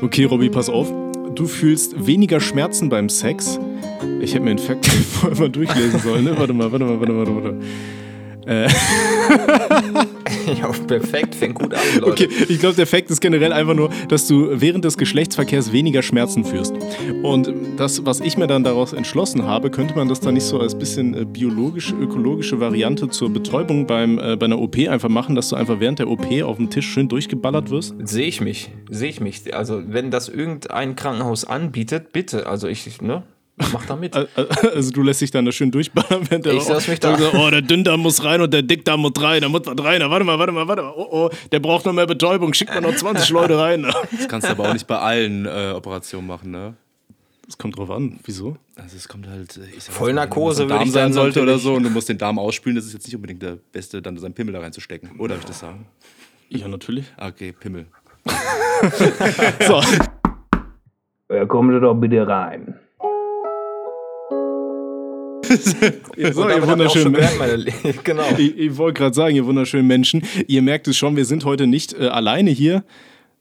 Okay, Robby, pass auf. Du fühlst weniger Schmerzen beim Sex. Ich hätte mir den Fakt vorher mal durchlesen sollen, ne? Warte mal, warte mal, warte mal, warte mal. Äh. ja, perfekt, fängt gut an, Leute. Okay, ich glaube, der Fakt ist generell einfach nur, dass du während des Geschlechtsverkehrs weniger Schmerzen führst. Und das, was ich mir dann daraus entschlossen habe, könnte man das dann nicht so als bisschen äh, biologische, ökologische Variante zur Betäubung beim, äh, bei einer OP einfach machen, dass du einfach während der OP auf dem Tisch schön durchgeballert wirst? Sehe ich mich, sehe ich mich. Also, wenn das irgendein Krankenhaus anbietet, bitte. Also, ich, ne? Mach da mit. Also du lässt dich dann da schön durchballern, während der Ich lass mich da. So, oh, der Dünndarm muss rein und der Dickdarm muss rein, da muss was rein. Warte mal, warte mal, warte mal. Oh, oh, der braucht noch mehr Betäubung. Schickt mal noch 20 Leute rein. Das kannst du aber auch nicht bei allen äh, Operationen machen, ne? Das kommt drauf an. Wieso? Also es kommt halt. äh, Ich sag Vollnarkose wenn Darm ich sein sollte oder so und du musst den Darm ausspülen, das ist jetzt nicht unbedingt der Beste, dann seinen Pimmel da reinzustecken. Oder darf ich das sagen? Ja, natürlich. Ah, Okay, Pimmel. So. Ja, kommen Sie doch bitte rein. so ihr wunderschönen Menschen. Genau. Ich, ich wollte gerade sagen, ihr wunderschönen Menschen. Ihr merkt es schon, wir sind heute nicht äh, alleine hier.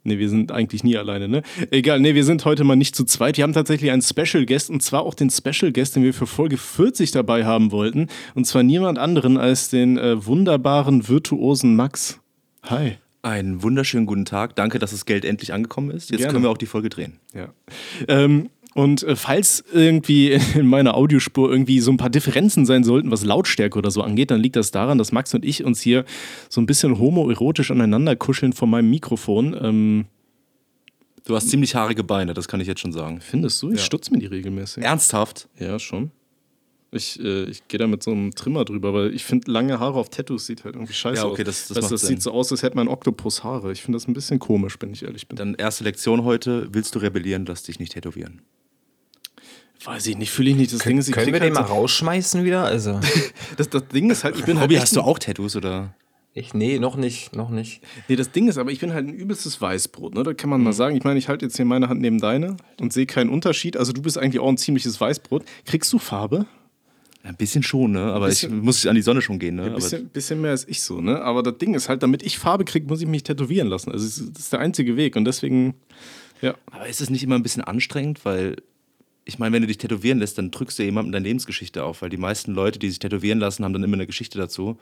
Ne, wir sind eigentlich nie alleine, ne? Egal, ne, wir sind heute mal nicht zu zweit. Wir haben tatsächlich einen Special Guest und zwar auch den Special Guest, den wir für Folge 40 dabei haben wollten. Und zwar niemand anderen als den äh, wunderbaren, virtuosen Max. Hi. Einen wunderschönen guten Tag. Danke, dass das Geld endlich angekommen ist. Jetzt Gerne. können wir auch die Folge drehen. Ja. Ähm, und äh, falls irgendwie in meiner Audiospur irgendwie so ein paar Differenzen sein sollten, was Lautstärke oder so angeht, dann liegt das daran, dass Max und ich uns hier so ein bisschen homoerotisch aneinander kuscheln vor meinem Mikrofon. Ähm, Du hast ziemlich haarige Beine, das kann ich jetzt schon sagen. findest du? Ich stutze mir die regelmäßig. Ernsthaft? Ja, schon. Ich, äh, ich gehe da mit so einem Trimmer drüber, weil ich finde, lange Haare auf Tattoos sieht halt irgendwie scheiße Ja, okay, aus. das- das macht das sieht so aus, als hätte man Oktopus Haare. Ich finde das ein bisschen komisch, wenn ich ehrlich bin. Dann erste Lektion heute. Willst du rebellieren, lass dich nicht tätowieren. Weiß ich nicht, fühle ich nicht. Das Ding ist, ich Können wir den halt mal rausschmeißen wieder? Also, so, das, das Ding ist halt, ich bin halt echt hast du auch Tattoos oder? ich, nee, noch nicht, noch nicht. Nee, das Ding ist aber, ich bin halt ein übelstes Weißbrot, ne? Da kann man Mhm. mal sagen. Ich meine, ich halte jetzt hier meine Hand neben deine und sehe keinen Unterschied. Also du bist eigentlich auch ein ziemliches Weißbrot. Kriegst du Farbe? Ein bisschen schon, ne? Aber Bisschen- ich muss an die Sonne schon gehen, ne? Ein bisschen, bisschen mehr als ich so, ne? Aber das Ding ist halt, damit ich Farbe kriege, muss ich mich tätowieren lassen. Also es ist- das ist der einzige Weg und deswegen, ja. Aber ist es nicht immer ein bisschen anstrengend, weil ich meine, wenn du dich tätowieren lässt, dann drückst du jemandem deine Lebensgeschichte auf, weil die meisten Leute, die sich tätowieren lassen, haben dann immer eine Geschichte dazu.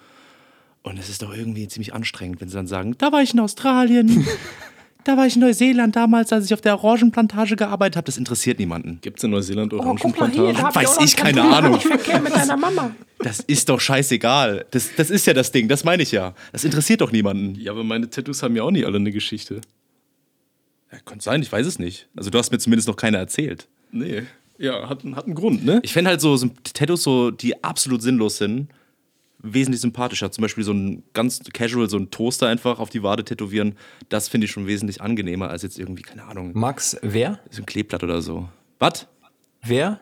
Und es ist doch irgendwie ziemlich anstrengend, wenn sie dann sagen, da war ich in Australien, da war ich in Neuseeland damals, als ich auf der Orangenplantage gearbeitet habe. Das interessiert niemanden. Gibt es in Neuseeland Oh, Orangenplantagen? Weiß ich, keine Ahnung. Das ist doch scheißegal. Das, das ist ja das Ding, das meine ich ja. Das interessiert doch niemanden. ja, aber meine Tattoos haben ja auch nicht alle eine Geschichte. Ja, könnte sein, ich weiß es nicht. Also du hast mir zumindest noch keine erzählt. Nee. Ja, hat, hat einen Grund, ne? Ich fände halt so, so Tattoos, so, die absolut sinnlos sind, wesentlich sympathischer. Zum Beispiel so ein ganz casual, so ein Toaster einfach auf die Wade tätowieren. Das finde ich schon wesentlich angenehmer als jetzt irgendwie, keine Ahnung, Max, wer? so ein Kleeblatt oder so. Was? Wer?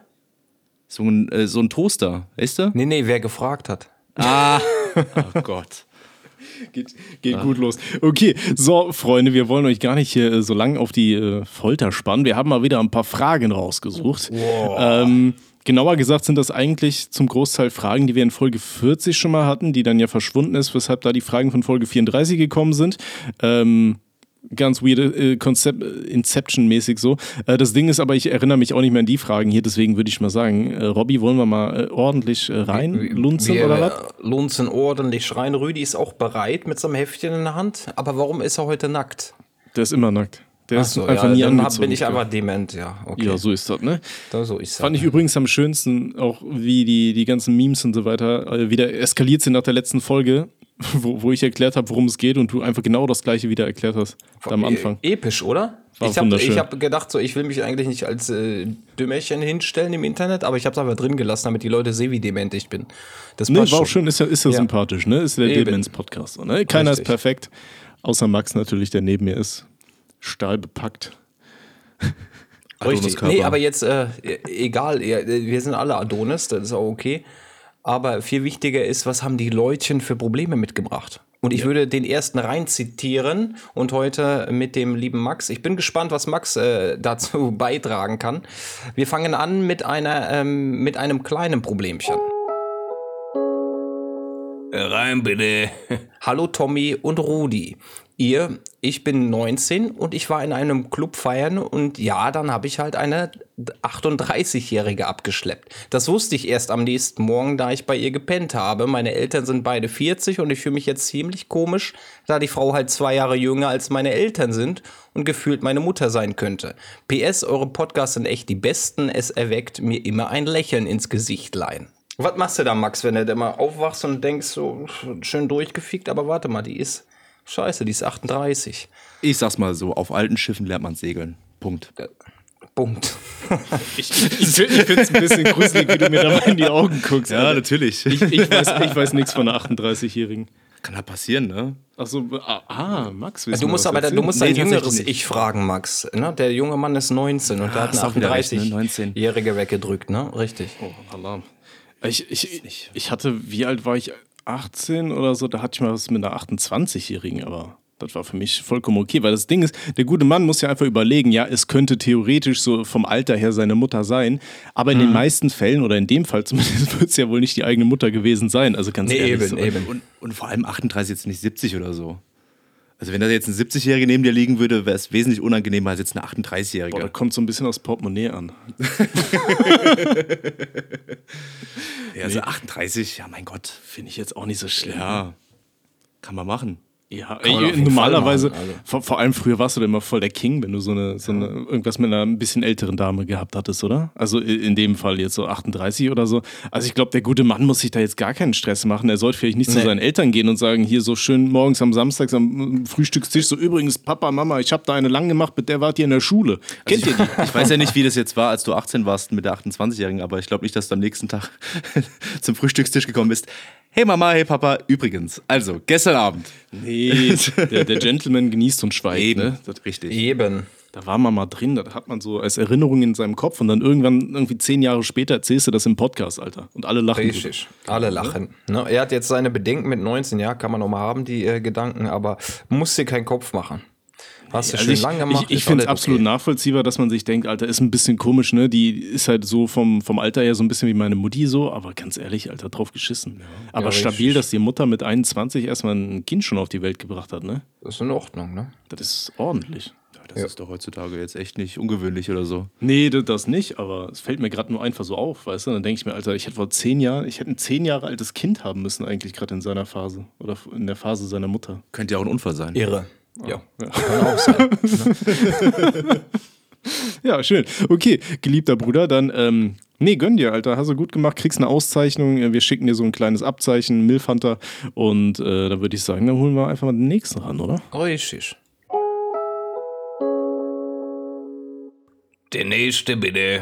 So ein, äh, so ein Toaster, weißt du? Nee, nee, wer gefragt hat. Ah, oh Gott. Geht, geht gut los. Okay, so, Freunde, wir wollen euch gar nicht hier äh, so lang auf die äh, Folter spannen. Wir haben mal wieder ein paar Fragen rausgesucht. Ähm, genauer gesagt sind das eigentlich zum Großteil Fragen, die wir in Folge 40 schon mal hatten, die dann ja verschwunden ist, weshalb da die Fragen von Folge 34 gekommen sind. Ähm, ganz weirde äh, Konzept, äh, Inception-mäßig so. Äh, das Ding ist aber, ich erinnere mich auch nicht mehr an die Fragen hier, deswegen würde ich mal sagen, äh, Robby, wollen wir mal äh, ordentlich äh, reinlunzen Wir oder was? lunzen ordentlich rein. Rüdi ist auch bereit mit seinem Heftchen in der Hand. Aber warum ist er heute nackt? Der ist immer nackt. Der Ach ist so, einfach ja, nie dann angezogen. bin ich einfach dement, ja. Okay. Ja, so ist das, ne? Da, so ist Fand ich übrigens am schönsten, auch wie die, die ganzen Memes und so weiter wieder eskaliert sind nach der letzten Folge, wo, wo ich erklärt habe, worum es geht und du einfach genau das gleiche wieder erklärt hast da am Anfang. E episch, oder? War ich habe hab gedacht, so, ich will mich eigentlich nicht als äh, Dümmerchen hinstellen im Internet, aber ich habe es einfach drin gelassen, damit die Leute sehen, wie dement ich bin. Das Ne, passt war auch schon. schön, ist ja, ist ja, Ja. sympathisch, ne? Ist der. Demenz-Podcast. Ne? Keiner Richtig. ist perfekt, außer Max natürlich, der neben mir ist. Stahlbepackt. Richtig. Nee, aber jetzt, äh, egal, ja, wir sind alle Adonis, das ist auch okay. Aber viel wichtiger ist, was haben die Leutchen für Probleme mitgebracht? Und ich würde den ersten rein zitieren und heute mit dem lieben Max. Ich bin gespannt, was Max äh, dazu beitragen kann. Wir fangen an mit, einer, ähm, mit einem kleinen Problemchen. Rein bitte. Hallo Tommy und Rudi. Ihr ich bin 19 und ich war in einem Club feiern und ja, dann habe ich halt eine 38-Jährige abgeschleppt. Das wusste ich erst am nächsten Morgen, da ich bei ihr gepennt habe. Meine Eltern sind beide 40 und ich fühle mich jetzt ziemlich komisch, da die Frau halt zwei Jahre jünger als meine Eltern sind und gefühlt meine Mutter sein könnte. PS, eure Podcasts sind echt die besten. Es erweckt mir immer ein Lächeln ins Gesichtlein. Was machst du da, Max, wenn du da mal aufwachst und denkst, so schön durchgefickt, aber warte mal, die ist scheiße, die ist 38. Ich sag's mal so, auf alten Schiffen lernt man segeln. Punkt. Punkt. Ich, ich, ich finde es ein bisschen gruselig, wie du mir da mal in die Augen guckst. Ja, Alter. natürlich. Ich, ich weiß, ich weiß nichts von einer 38-Jährigen. Kann halt passieren, ne? Achso, ah, ah, Max, Du musst aber, du musst Nee, ein tatsächlich jüngeres. Ich fragen, Max. Ne? Der junge Mann ist 19 und der hat hast einen auch wieder recht, ne? 38-Jährige weggedrückt, ne? Richtig. Oh, Alarm. Ich, ich, ich hatte, wie alt war ich? 18 oder so, da hatte ich mal was mit einer 28-Jährigen, aber das war für mich vollkommen okay, weil das Ding ist, der gute Mann muss ja einfach überlegen, ja, es könnte theoretisch so vom Alter her seine Mutter sein, aber in den meisten Fällen oder in dem Fall zumindest wird es ja wohl nicht die eigene Mutter gewesen sein, also ganz Nee, ehrlich. eben, so. eben. Und, und vor allem 38 jetzt nicht 70 oder so. Also wenn da jetzt ein 70-Jähriger neben dir liegen würde, wäre es wesentlich unangenehmer als jetzt eine Boah, das 38-Jährige. kommt so ein bisschen aufs Portemonnaie an. Ja, also 38, ja mein Gott. Finde ich jetzt auch nicht so schlimm. Ja, kann man machen. Ja, ey, normalerweise, machen, also. vor, vor allem früher warst du immer voll der King, wenn du so eine, so eine irgendwas mit einer ein bisschen älteren Dame gehabt hattest, oder? Also in dem Fall jetzt so 38 oder so. Also ich glaube, der gute Mann muss sich da jetzt gar keinen Stress machen. Er sollte vielleicht nicht zu Nee. seinen Eltern gehen und sagen, hier so schön morgens am Samstag am Frühstückstisch, so übrigens, Papa, Mama, ich habe da eine lang gemacht, mit der wart ihr in der Schule. Kennt ihr die? Ich weiß ja nicht, wie das jetzt war, als du 18 warst mit der 28-Jährigen, aber ich glaube nicht, dass du am nächsten Tag zum Frühstückstisch gekommen bist. Hey Mama, hey Papa, übrigens, also gestern Abend. Nee, der, der Gentleman genießt und schweigt. Ne? Das, richtig. Eben. Da war man mal drin, das hat man so als Erinnerung in seinem Kopf und dann irgendwann, irgendwie zehn Jahre später, erzählst du das im Podcast, Alter. Und alle lachen. drüber. Richtig. Alle lachen. Ne? Er hat jetzt seine Bedenken mit 19, ja, kann man auch mal haben, die äh, Gedanken, aber muss dir keinen Kopf machen. Hast du Also schön ich, lang gemacht. ich, ich finde es absolut okay. nachvollziehbar, dass man sich denkt, Alter, ist ein bisschen komisch, ne? Die ist halt so vom, vom Alter her so ein bisschen wie meine Mutti so, aber ganz ehrlich, Alter, drauf geschissen. aber Ja, stabil, dass die Mutter mit 21 erstmal ein Kind schon auf die Welt gebracht hat, ne? Das ist in Ordnung, ne? Das ist ordentlich. Das ist doch heutzutage jetzt echt nicht ungewöhnlich oder so. Nee, das- das nicht, aber es fällt mir gerade nur einfach so auf, weißt du? Dann denke ich mir, Alter, ich hätte vor zehn Jahren, ich hätte ein zehn Jahre altes Kind haben müssen, eigentlich gerade in seiner Phase. Oder in der Phase seiner Mutter. Könnte ja auch ein Unfall sein. Irre. Ja. Kann auch sein. Ja, schön. Okay, geliebter Bruder, dann, ähm, nee, gönn dir, Alter. Hast du gut gemacht, kriegst eine Auszeichnung. Äh, Wir schicken dir so ein kleines Abzeichen, Milfhunter. Und äh, da würde ich sagen, dann holen wir einfach mal den nächsten ran, oder? Richtig. Der nächste bitte.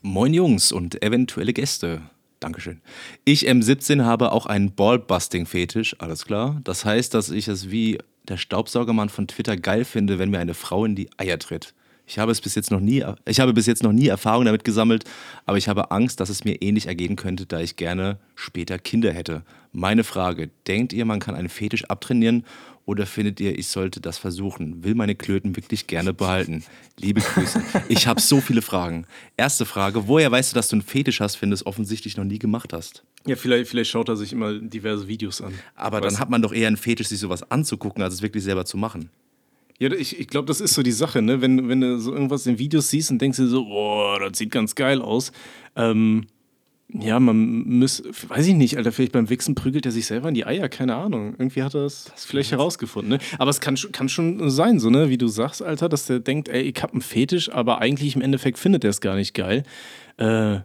Moin Jungs und eventuelle Gäste. Dankeschön. Ich M17 habe auch einen Ballbusting-Fetisch, alles klar. Das heißt, dass ich es wie der Staubsaugermann von Twitter geil finde, wenn mir eine Frau in die Eier tritt. Ich habe es bis jetzt noch nie, ich habe bis jetzt noch nie Erfahrung damit gesammelt, aber ich habe Angst, dass es mir ähnlich ergehen könnte, da ich gerne später Kinder hätte. Meine Frage: Denkt ihr, man kann einen Fetisch abtrainieren oder findet ihr, ich sollte das versuchen? Will meine Klöten wirklich gerne behalten? Liebe Grüße. Ich habe so viele Fragen. Erste Frage: Woher weißt du, dass du einen Fetisch hast, wenn du es offensichtlich noch nie gemacht hast? Ja, vielleicht, vielleicht schaut er sich immer diverse Videos an. Aber Weißt dann hat man doch eher einen Fetisch, sich sowas anzugucken, als es wirklich selber zu machen. Ja, ich, ich glaube, das ist so die Sache, ne? Wenn, wenn du so irgendwas in Videos siehst und denkst dir so, boah, das sieht ganz geil aus. Ähm, ja, man muss, weiß ich nicht, Alter, vielleicht beim Wichsen prügelt er sich selber in die Eier, keine Ahnung. Irgendwie hat er das, vielleicht herausgefunden, ne? Aber es kann, schon- kann schon sein, so, ne, wie du sagst, Alter, dass der denkt, ey, ich hab einen Fetisch, aber eigentlich im Endeffekt findet er es gar nicht geil. Äh,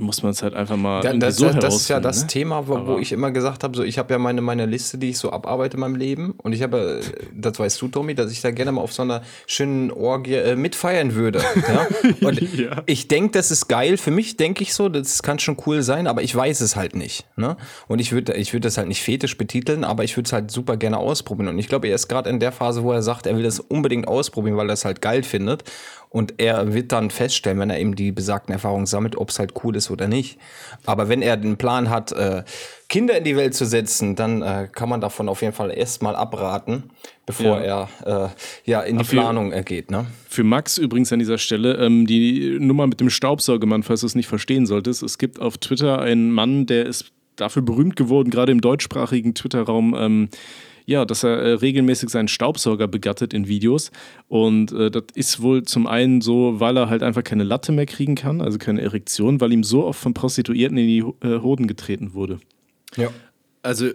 ja, muss man es halt einfach mal Ja, irgendwie das, so das, das ist ja das ne? Thema, wo, wo ich immer gesagt habe, so ich habe ja meine, meine Liste, die ich so abarbeite in meinem Leben. Und ich habe, äh, das weißt du, Tommy, dass ich da gerne mal auf so einer schönen Orgie äh, mitfeiern würde. Ja? Und Ja. ich denke, das ist geil. Für mich denke ich so, das kann schon cool sein, aber ich weiß es halt nicht. Ne? Und ich würde ich würd das halt nicht fetisch betiteln, aber ich würde es halt super gerne ausprobieren. Und ich glaube, er ist gerade in der Phase, wo er sagt, er will das unbedingt ausprobieren, weil er es halt geil findet. Und er wird dann feststellen, wenn er eben die besagten Erfahrungen sammelt, ob es halt cool ist oder nicht. Aber wenn er den Plan hat, äh, Kinder in die Welt zu setzen, dann äh, kann man davon auf jeden Fall erstmal abraten, bevor er äh, ja in die Dafür- Planung äh, geht. Ne? Für Max übrigens an dieser Stelle ähm, die Nummer mit dem Staubsaugermann, falls du es nicht verstehen solltest. Es gibt auf Twitter einen Mann, der ist dafür berühmt geworden, gerade im deutschsprachigen Twitter-Raum. Ähm, ja, dass er äh, regelmäßig seinen Staubsauger begattet in Videos. Und äh, das ist wohl zum einen so, weil er halt einfach keine Latte mehr kriegen kann, also keine Erektion, weil ihm so oft von Prostituierten in die äh, Hoden getreten wurde. Ja. Also,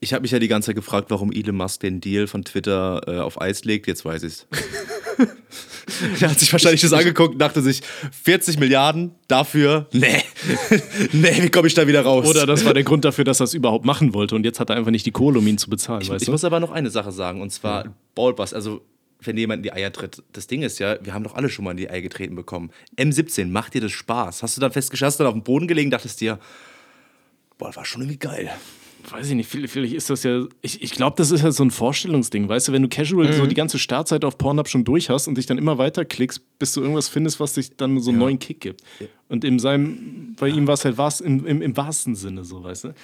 ich habe mich ja die ganze Zeit gefragt, warum Elon Musk den Deal von Twitter äh, auf Eis legt. Jetzt weiß ich's. er hat sich wahrscheinlich das angeguckt und dachte sich, 40 Milliarden dafür? Nee. nee, wie komme ich da wieder raus? Oder das war der Grund dafür, dass er es überhaupt machen wollte und jetzt hat er einfach nicht die Kohle, um ihn zu bezahlen, ich, weißt ich du? muss aber noch eine Sache sagen, und zwar Ballbust. Also, wenn jemand in die Eier tritt, das Ding ist ja, wir haben doch alle schon mal in die Eier getreten bekommen. M17, macht dir das Spaß? Hast du dann festgestellt, hast du dann auf dem Boden gelegen, dachtest dir, boah, war schon irgendwie geil. Weiß ich nicht, vielleicht, ist das ja, ich, ich glaube, das ist halt so ein Vorstellungsding, weißt du, wenn du casual so die ganze Startzeit auf Pornhub schon durch hast und dich dann immer weiter klickst, bis du irgendwas findest, was dich dann so einen neuen Kick gibt. Und in seinem, bei ihm war es halt was im, im, im wahrsten Sinne so, weißt du.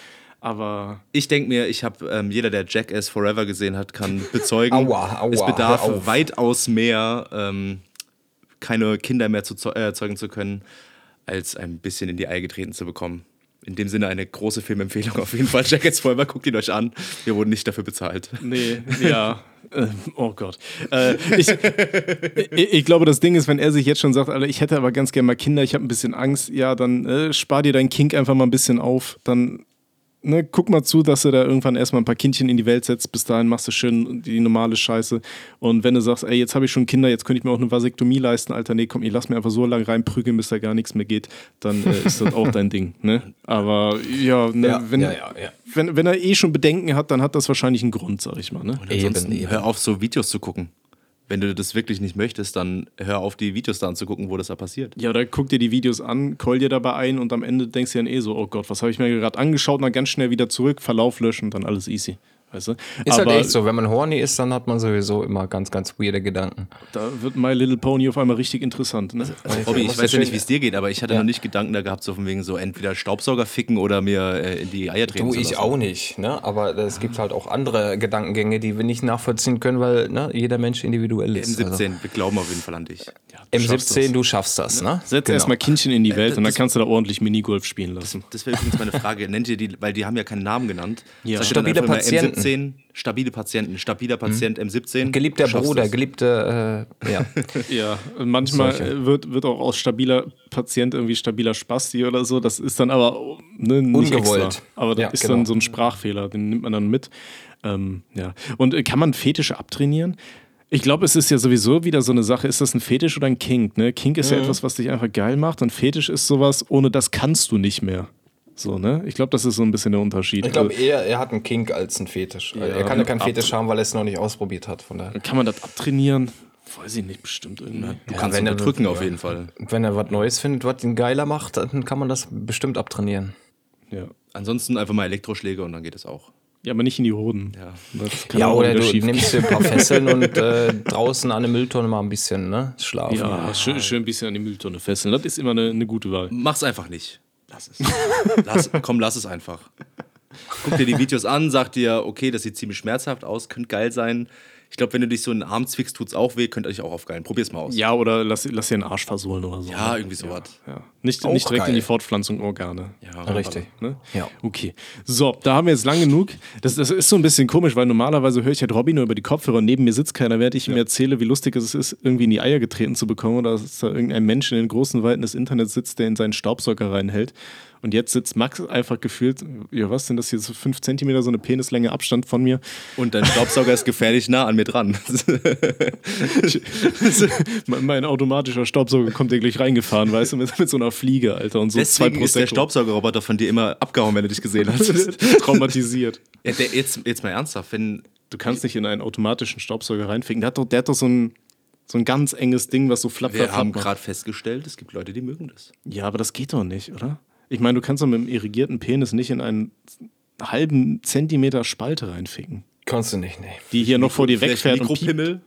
Aber Ich denke mir, ich habe, ähm, jeder, der Jackass Forever gesehen hat, kann bezeugen, Aua, aua, es bedarf weitaus mehr, ähm, keine Kinder mehr zu, äh, zeugen zu können, als ein bisschen in die Eier getreten zu bekommen. In dem Sinne eine große Filmempfehlung auf jeden Fall. Jackass Forever, guckt ihn euch an. Wir wurden nicht dafür bezahlt. Nee, ja. Äh, oh Gott. Äh, ich, ich, ich glaube, das Ding ist, wenn er sich jetzt schon sagt, Alter, ich hätte aber ganz gerne mal Kinder, ich habe ein bisschen Angst, ja, dann äh, spar dir dein Kink einfach mal ein bisschen auf. Dann ne, guck mal zu, dass du da irgendwann erstmal ein paar Kindchen in die Welt setzt. Bis dahin machst du schön die normale Scheiße. Und wenn du sagst, ey, jetzt habe ich schon Kinder, jetzt könnte ich mir auch eine Vasektomie leisten, Alter, nee, komm, ich lass mir einfach so lange reinprügeln, bis da gar nichts mehr geht, dann äh, ist das auch dein Ding. Ne? Aber ja, ne, Ja, wenn, ja, ja, ja. Wenn, wenn er eh schon Bedenken hat, dann hat das wahrscheinlich einen Grund, sag ich mal. Ne? Ansonsten Eben, eben. hör auf, so Videos zu gucken. Wenn du das wirklich nicht möchtest, dann hör auf, die Videos da anzugucken, wo das da passiert. Ja, oder guck dir die Videos an, call dir dabei ein und am Ende denkst du dann eh so, oh Gott, was habe ich mir gerade angeschaut, und ganz schnell wieder zurück, Verlauf löschen, dann alles easy. Weißt du? Ist Aber halt echt so, wenn man horny ist, dann hat man sowieso immer ganz, ganz weirde Gedanken. da wird My Little Pony auf einmal richtig interessant. Ne? Robby, ich muss weiß ja nicht, wie es dir geht, aber ich hatte Ja. noch nicht Gedanken da gehabt, so von wegen so entweder Staubsauger ficken oder mir äh, in die Eier treten Du, ich lassen. auch nicht, ne? Aber es gibt halt auch andere Gedankengänge, die wir nicht nachvollziehen können, weil ne, jeder Mensch individuell ist. M17, Also, wir glauben auf jeden Fall an dich. M17, du schaffst das, ne? Setz Genau. erstmal Kindchen in die Welt und dann das- kannst du da ordentlich Minigolf spielen lassen. Das wäre übrigens meine Frage. Nennt ihr die, weil die haben ja keinen Namen genannt. Ja. Stabile Patienten. M17, stabile Patienten, stabiler Patient M17. Geliebter Bruder, das. geliebte, äh, ja. Ja, manchmal Solche. äh, wird, wird auch aus stabiler Patient irgendwie stabiler Spasti oder so. Das ist dann aber ne, nicht Ungewollt. Extra. Aber das Ja, ist genau. dann so ein Sprachfehler, den nimmt man dann mit. Ähm, ja. Und äh, kann man Fetische abtrainieren? Ich glaube, es ist ja sowieso wieder so eine Sache, ist das ein Fetisch oder ein Kink? Ne? Kink ist ja etwas, was dich einfach geil macht und Fetisch ist sowas, ohne das kannst du nicht mehr. So, ne? Ich glaube, das ist so ein bisschen der Unterschied. Ich glaube, Also, er, er hat einen Kink als einen Fetisch. er kann ja keinen Fetisch haben, weil er es noch nicht ausprobiert hat. Von daher. kann man das abtrainieren? Weiß ich nicht, bestimmt irgendwie. Du kannst wenn ihn er- drücken auf ja. jeden Fall. Wenn er was Neues findet, was ihn geiler macht, dann kann man das bestimmt abtrainieren. Ja. Ansonsten einfach mal Elektroschläge und dann geht es auch. ja, aber nicht in die Hoden. Ja. Das kann Ja, oder du nimmst dir ein paar Fesseln und äh, draußen an der Mülltonne mal ein bisschen ne, schlafen. Ja, schön, schön ein bisschen an die Mülltonne fesseln. Das ist immer eine, eine gute Wahl. Mach's einfach nicht. Lass es. lass, komm, lass es einfach. Guck dir die Videos an, sag dir, okay, das sieht ziemlich schmerzhaft aus, könnte geil sein. Ich glaube, wenn du dich so in den Arm zwickst, tut's auch weh, könnt ihr euch auch aufgeilen. Probier's mal aus. Ja, oder lass, lass dir einen Arsch versohlen oder so. Ja, ne? irgendwie sowas. Ja. Nicht, Auch nicht direkt in geil. die Fortpflanzung Organe. Ja. Richtig. Ne? Ja. Okay. So, da haben wir jetzt lang genug. Das, das ist so ein bisschen komisch, weil normalerweise höre ich halt Robby nur über die Kopfhörer und neben mir sitzt keiner, während ich ihm erzähle, wie lustig es ist, irgendwie in die Eier getreten zu bekommen oder dass da irgendein Mensch in den großen Weiten des Internets sitzt, der in seinen Staubsauger reinhält. Und jetzt sitzt Max einfach gefühlt, ja, was denn das hier, so fünf Zentimeter, so eine Penislänge Abstand von mir. Und dein Staubsauger ist gefährlich nah an mir dran. mein, automatischer Staubsauger kommt dir gleich reingefahren, weißt du, mit, mit so einer Fliege, Alter. Und so Deswegen zwei ist der. Staubsaugerroboter von dir immer abgehauen, wenn du dich gesehen hast. traumatisiert. ja, der, jetzt, jetzt mal ernsthaft, wenn Du kannst nicht in einen automatischen Staubsauger reinficken. Der hat doch, der hat doch so ein, so ein ganz enges Ding, was so flapp, wir haben gerade festgestellt, es gibt Leute, die mögen das. Ja, aber das geht doch nicht, oder? Ich meine, du kannst doch mit einem irrigierten Penis nicht in einen halben Zentimeter Spalte reinficken, Kannst du nicht, nee. die hier noch vor dir Vielleicht wegfährt und piept. Mikropimmel.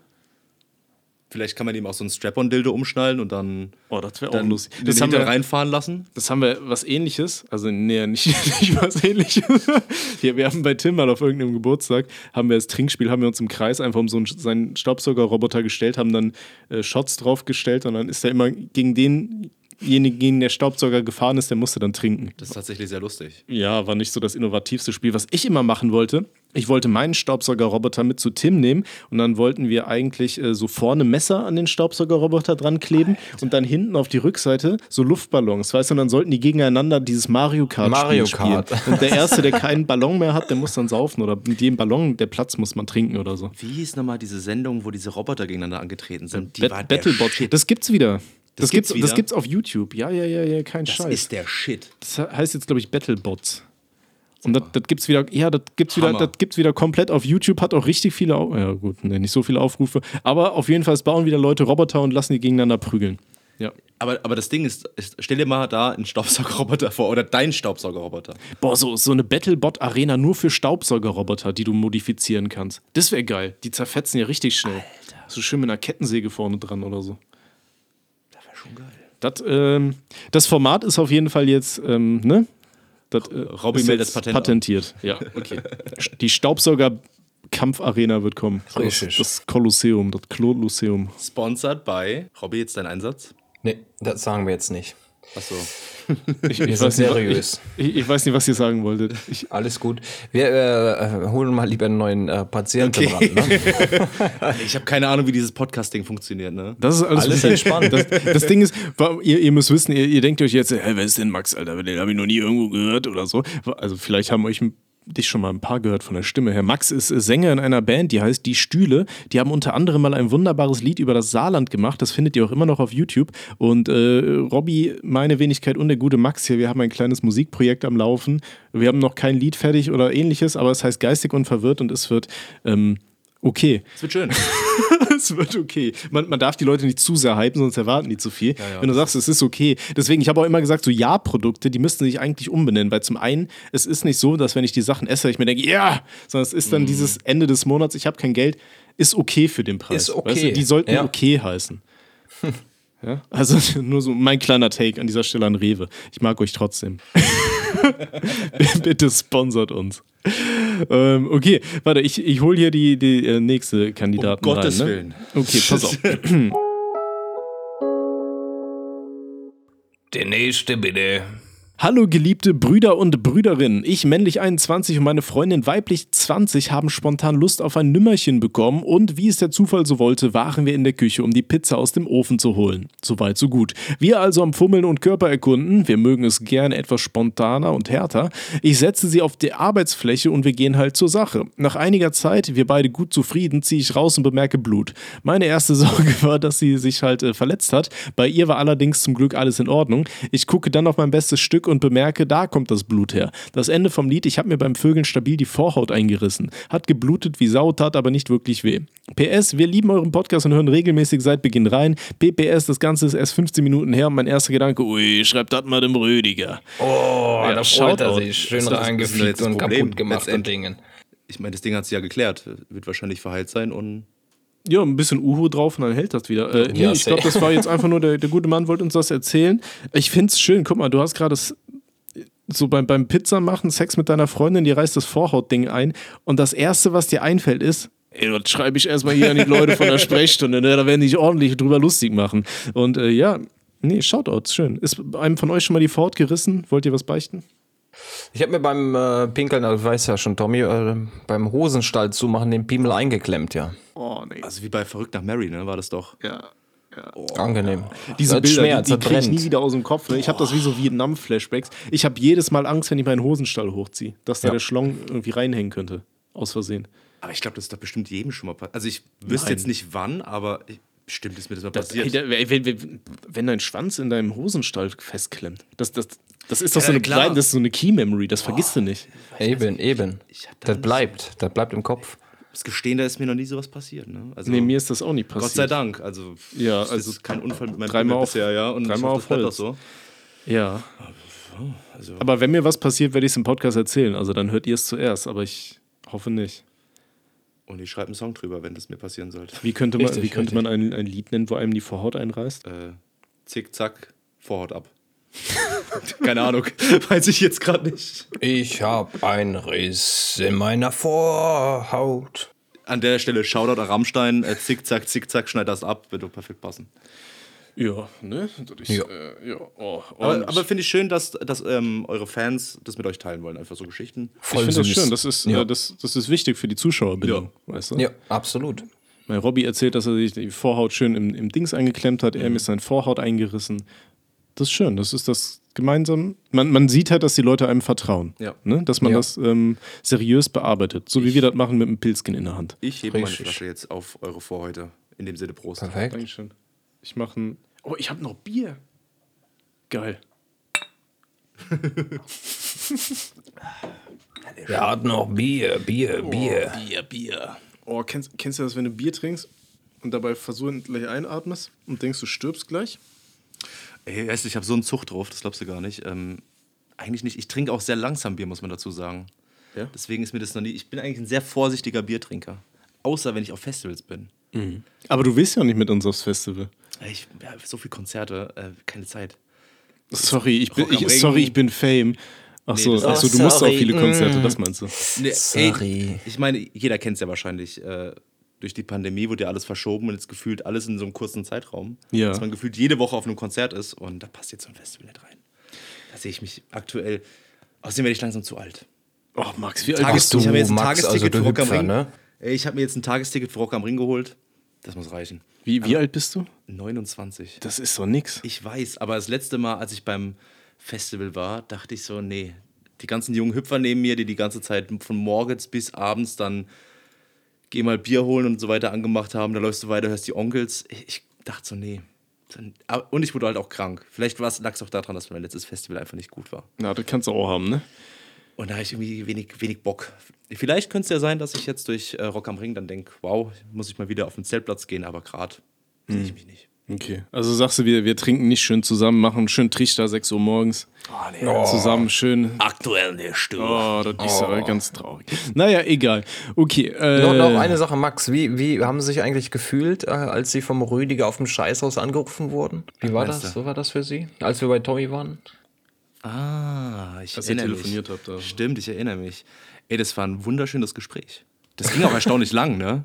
Vielleicht kann man ihm auch so ein Strap-on-Dildo umschnallen und dann, Oh, das wäre auch lustig. den Das haben, wir, reinfahren lassen. das haben wir was ähnliches, also nee, nicht, nicht was ähnliches. Hier, wir haben bei Tim mal auf irgendeinem Geburtstag, haben wir das Trinkspiel, haben wir uns im Kreis einfach um so einen, seinen Staubsaugerroboter gestellt, haben dann äh, Shots draufgestellt und dann ist er immer gegen den derjenige, gegen der Staubsauger gefahren ist, der musste dann trinken. Das ist tatsächlich sehr lustig. Ja, war nicht so das innovativste Spiel. Was ich immer machen wollte, ich wollte meinen Staubsaugerroboter mit zu Tim nehmen und dann wollten wir eigentlich äh, so vorne Messer an den Staubsaugerroboter dran kleben und dann hinten auf die Rückseite so Luftballons, weißt du, und dann sollten die gegeneinander dieses Mario Kart Mario spielen. Kart. Und der Erste, der keinen Ballon mehr hat, der muss dann saufen oder mit jedem Ballon, der Platz muss man trinken oder so. Wie hieß nochmal diese Sendung, wo diese Roboter gegeneinander angetreten sind? Die Bat war Battlebot. Das gibt's wieder. Das, gibt's gibt's, das gibt's auf YouTube. Ja, ja, ja, ja, kein Das Scheiß. ist der Shit. Das heißt jetzt, glaube ich, Battlebots. Und das, das gibt's wieder, ja, das gibt's wieder, Hammer. das gibt's wieder komplett auf YouTube, hat auch richtig viele, Au ja gut, nee, nicht so viele Aufrufe, aber auf jeden Fall, es bauen wieder Leute Roboter und lassen die gegeneinander prügeln. Ja. Aber, aber das Ding ist, ist, stell dir mal da einen Staubsaugerroboter vor oder dein Staubsaugerroboter. Boah, so, so eine Battlebot-Arena nur für Staubsaugerroboter, die du modifizieren kannst. Das wäre geil. Die zerfetzen ja richtig schnell. So schön mit einer Kettensäge vorne dran oder so. Schon geil. Das, ähm, das Format ist auf jeden Fall jetzt, ähm, ne? Das, äh, Robby ist meldet das Patent patentiert. Ja, okay. Die Staubsauger-Kampfarena wird kommen. Das, Richtig. das Kolosseum, das Kolosseum. Sponsored by. Robby, jetzt dein Einsatz? Nee, das sagen wir jetzt nicht. Achso. Ich, Wir ich sind weiß seriös. Ich, ich, ich weiß nicht, was ihr sagen wolltet. Ich, Alles gut. Wir äh, holen mal lieber einen neuen äh, Patienten ran. Ne? Ich habe keine Ahnung, wie dieses Podcasting funktioniert, ne? das ist alles, Alles entspannt. Das, das Ding ist, ihr, ihr müsst wissen, ihr, ihr denkt euch jetzt, hey, wer ist denn Max, Alter? Den habe ich noch nie irgendwo gehört oder so. Also vielleicht haben euch ein- dich schon mal ein paar gehört von der Stimme her. Max ist äh, Sänger in einer Band, die heißt Die Stühle. Die haben unter anderem mal ein wunderbares Lied über das Saarland gemacht. Das findet ihr auch immer noch auf YouTube. Und äh, Robby, meine Wenigkeit und der gute Max hier, wir haben ein kleines Musikprojekt am Laufen. Wir haben noch kein Lied fertig oder ähnliches, aber es heißt Geistig und Verwirrt und es wird ähm, okay. Es wird schön. es wird okay. Man, man darf die Leute nicht zu sehr hypen, sonst erwarten die zu viel. Wenn du sagst, es ist okay. Deswegen, ich habe auch immer gesagt, so Ja-Produkte, die müssten sich eigentlich umbenennen, weil zum einen, es ist nicht so, dass wenn ich die Sachen esse, ich mir denke, ja, sondern es ist dann dieses Ende des Monats, ich habe kein Geld, ist okay für den Preis. Ist okay. Weißt du, die sollten Ja. okay heißen. Ja? Also nur so mein kleiner Take an dieser Stelle an Rewe. Ich mag euch trotzdem. Bitte sponsert uns. Ähm, okay, warte, ich, ich hole hier die, die äh, nächste Kandidatin Um Gottes rein. Ne? Willen. Okay, pass auf. Der nächste bitte. Hallo geliebte Brüder und Brüderinnen. Ich, männlich 21 und meine Freundin weiblich 20, haben spontan Lust auf ein Nümmerchen bekommen und wie es der Zufall so wollte, waren wir in der Küche, um die Pizza aus dem Ofen zu holen. Soweit, so gut. Wir also am Fummeln und Körper erkunden. Wir mögen es gerne etwas spontaner und härter. Ich setze sie auf die Arbeitsfläche und wir gehen halt zur Sache. Nach einiger Zeit, wir beide gut zufrieden, ziehe ich raus und bemerke Blut. Meine erste Sorge war, dass sie sich halt äh, verletzt hat. Bei ihr war allerdings zum Glück alles in Ordnung. Ich gucke dann auf mein bestes Stück und bemerke, da kommt das Blut her. Das Ende vom Lied, ich habe mir beim Vögeln stabil die Vorhaut eingerissen. Hat geblutet wie Sau, tat aber nicht wirklich weh. PS, wir lieben euren Podcast und hören regelmäßig seit Beginn rein. PPS, das Ganze ist erst 15 Minuten her und mein erster Gedanke, ui, schreibt das mal dem Rüdiger. Oh, Ja, da freut er sich. Schön Das ist- das ist reingefickt und Problem. kaputt gemacht und. Dingen. Ich meine, das Ding hat sich ja geklärt. Wird wahrscheinlich verheilt sein und. Ja, ein bisschen Uhu drauf und dann hält das wieder. Äh, nee, Ja, ich glaube, das war jetzt einfach nur, der, der gute Mann wollte uns das erzählen. Ich finde es schön, guck mal, du hast gerade so beim, beim Pizza machen, Sex mit deiner Freundin, die reißt das Vorhautding ein und das Erste, was dir einfällt, ist, ey, das schreibe ich erstmal hier an die Leute von der Sprechstunde, ne? da werden die sich ordentlich drüber lustig machen. Und äh, ja, nee, Shoutouts, schön. Ist einem von euch schon mal die Vorhaut gerissen? Wollt ihr was beichten? Ich habe mir beim äh, Pinkeln, also weiß ja schon Tommy, äh, beim Hosenstall zumachen den Piemel eingeklemmt, ja. Oh, nee. Also wie bei Verrückt nach Mary, ne? War das doch. Ja. Angenehm. Diese Das Bilder, Schmerz, die, die das kriege ich nie wieder aus dem Kopf. Ne? Ich habe das wie so Vietnam-Flashbacks. Ich habe jedes Mal Angst, wenn ich meinen Hosenstall hochziehe, dass da Ja. der Schlong irgendwie reinhängen könnte. Aus Versehen. Aber ich glaube, das ist doch bestimmt jedem schon mal passiert. Also ich wüsste Nein. jetzt nicht wann, aber ich, bestimmt ist mir das mal Das, passiert. ey, der, wenn, wenn, wenn dein Schwanz in deinem Hosenstall festklemmt, das, das, das ist doch so eine, klar. kleine- das ist so eine Key-Memory, das vergisst du nicht. Eben, eben. Das bleibt, das bleibt im Kopf. das Gestehen, da ist mir noch nie sowas passiert. Ne? Also, Nee, mir ist das auch nicht passiert. Gott sei Dank. Also, Ja, das also ist kein Unfall mit meinem dreimal auf- bisher, ja. Und dreimal auf auch Holz. so. Ja. Also, Aber wenn mir was passiert, werde ich es im Podcast erzählen. Also dann hört ihr es zuerst, aber ich hoffe nicht. und ich schreibe einen Song drüber, wenn das mir passieren sollte. Wie könnte man, Richtig, wie könnte man ein, ein Lied nennen, wo einem die Vorhaut einreißt? Äh, zick, zack, Vorhaut ab. Keine Ahnung, weiß ich jetzt gerade nicht. Ich hab einen Riss in meiner Vorhaut. An der Stelle Shoutout an Rammstein, äh, zick, zack, zick, zack, schneid das ab, wird doch perfekt passen. Ja, ne? Das Ja. Äh, ja. Oh, Aber, aber finde ich schön, dass, dass ähm, eure Fans das mit euch teilen wollen. Einfach so Geschichten. ich finde das schön. Das ist, Ja. äh, das, das ist wichtig für die Zuschauerbildung. Weißt du? Ja, absolut. Mein Robby erzählt, dass er sich die Vorhaut schön im, im Dings eingeklemmt hat. Er mir ist sein Vorhaut eingerissen. Das ist schön. Das ist das gemeinsam. Man, man sieht halt, dass die Leute einem vertrauen. Ja. Ne? Dass man Ja. das ähm, seriös bearbeitet. So wie wir das machen mit einem Pilzkin in der Hand. Ich hebe meine Richtig. Flasche jetzt auf eure Vorhäute. In dem Sinne Prost. Perfekt. Dankeschön. Ich mache ein. Oh, ich habe noch Bier. Geil. Er hat noch Bier, Bier, Bier. Bier, Bier. Oh, kennst, kennst du das, wenn du Bier trinkst und dabei versuchen gleich einatmest und denkst, du stirbst gleich? Ey, weißt du, ich habe so einen Zucht drauf, das glaubst du gar nicht. Ähm, eigentlich nicht. Ich trinke auch sehr langsam Bier, muss man dazu sagen. Ja? Deswegen ist mir das noch nie. Ich bin eigentlich ein sehr vorsichtiger Biertrinker. Außer wenn ich auf Festivals bin. Aber du willst ja nicht mit uns aufs Festival. Ey, Ich, ja, so viele Konzerte, äh, keine Zeit. Sorry, ich bin, ich, sorry, ich bin Fame. Ach so, das- ach so du musst auch viele Konzerte, Mm. das meinst du. Nee, Sorry. Ey, ich meine, jeder kennt es ja wahrscheinlich. Äh, durch die Pandemie wurde ja alles verschoben und jetzt gefühlt alles in so einem kurzen Zeitraum. Ja. Dass man gefühlt jede Woche auf einem Konzert ist und da passt jetzt so ein Festival nicht rein. Da sehe ich mich aktuell. Außerdem werde ich langsam zu alt. Oh, Max, wie alt Tages- bist du, ich habe jetzt ein Max, Tagesticket also für Rock am Hüpfer, Ring. ne? Ich habe mir jetzt ein Tagesticket für Rock am Ring geholt. Das muss reichen. Wie, wie alt bist du? 29. Das ist doch nix. Ich weiß, aber das letzte Mal, als ich beim Festival war, dachte ich so, nee, die ganzen jungen Hüpfer neben mir, die die ganze Zeit von morgens bis abends dann geh mal Bier holen und so weiter angemacht haben, da läufst du weiter, hörst die Onkels. Ich, dachte so, nee. Aber- Und ich wurde halt auch krank. Vielleicht lag es auch daran, dass mein letztes Festival einfach nicht gut war. Na, das kannst du auch haben, ne? Und da habe ich irgendwie wenig, wenig Bock. Vielleicht könnte es ja sein, dass ich jetzt durch äh, Rock am Ring dann denke, wow, muss ich mal wieder auf den Zeltplatz gehen, aber gerade sehe ich mich nicht. Okay. Also sagst du, wir, wir trinken nicht schön zusammen, machen einen schönen Trichter 6 Uhr morgens. Zusammen schön. Aktuell der Sturm. Oh, das ist aber ganz traurig. Naja, egal. Okay. Äh, Noch, noch eine Sache, Max. Wie, wie haben Sie sich eigentlich gefühlt, äh, als Sie vom Rüdiger auf dem Scheißhaus angerufen wurden? Wie war das? So war das für Sie? Als wir bei Tommy waren? Ah, ich ihr erinnere telefoniert mich. habt, also. Stimmt, ich erinnere mich. Ey, das war ein wunderschönes Gespräch. Das ging auch erstaunlich lang, ne?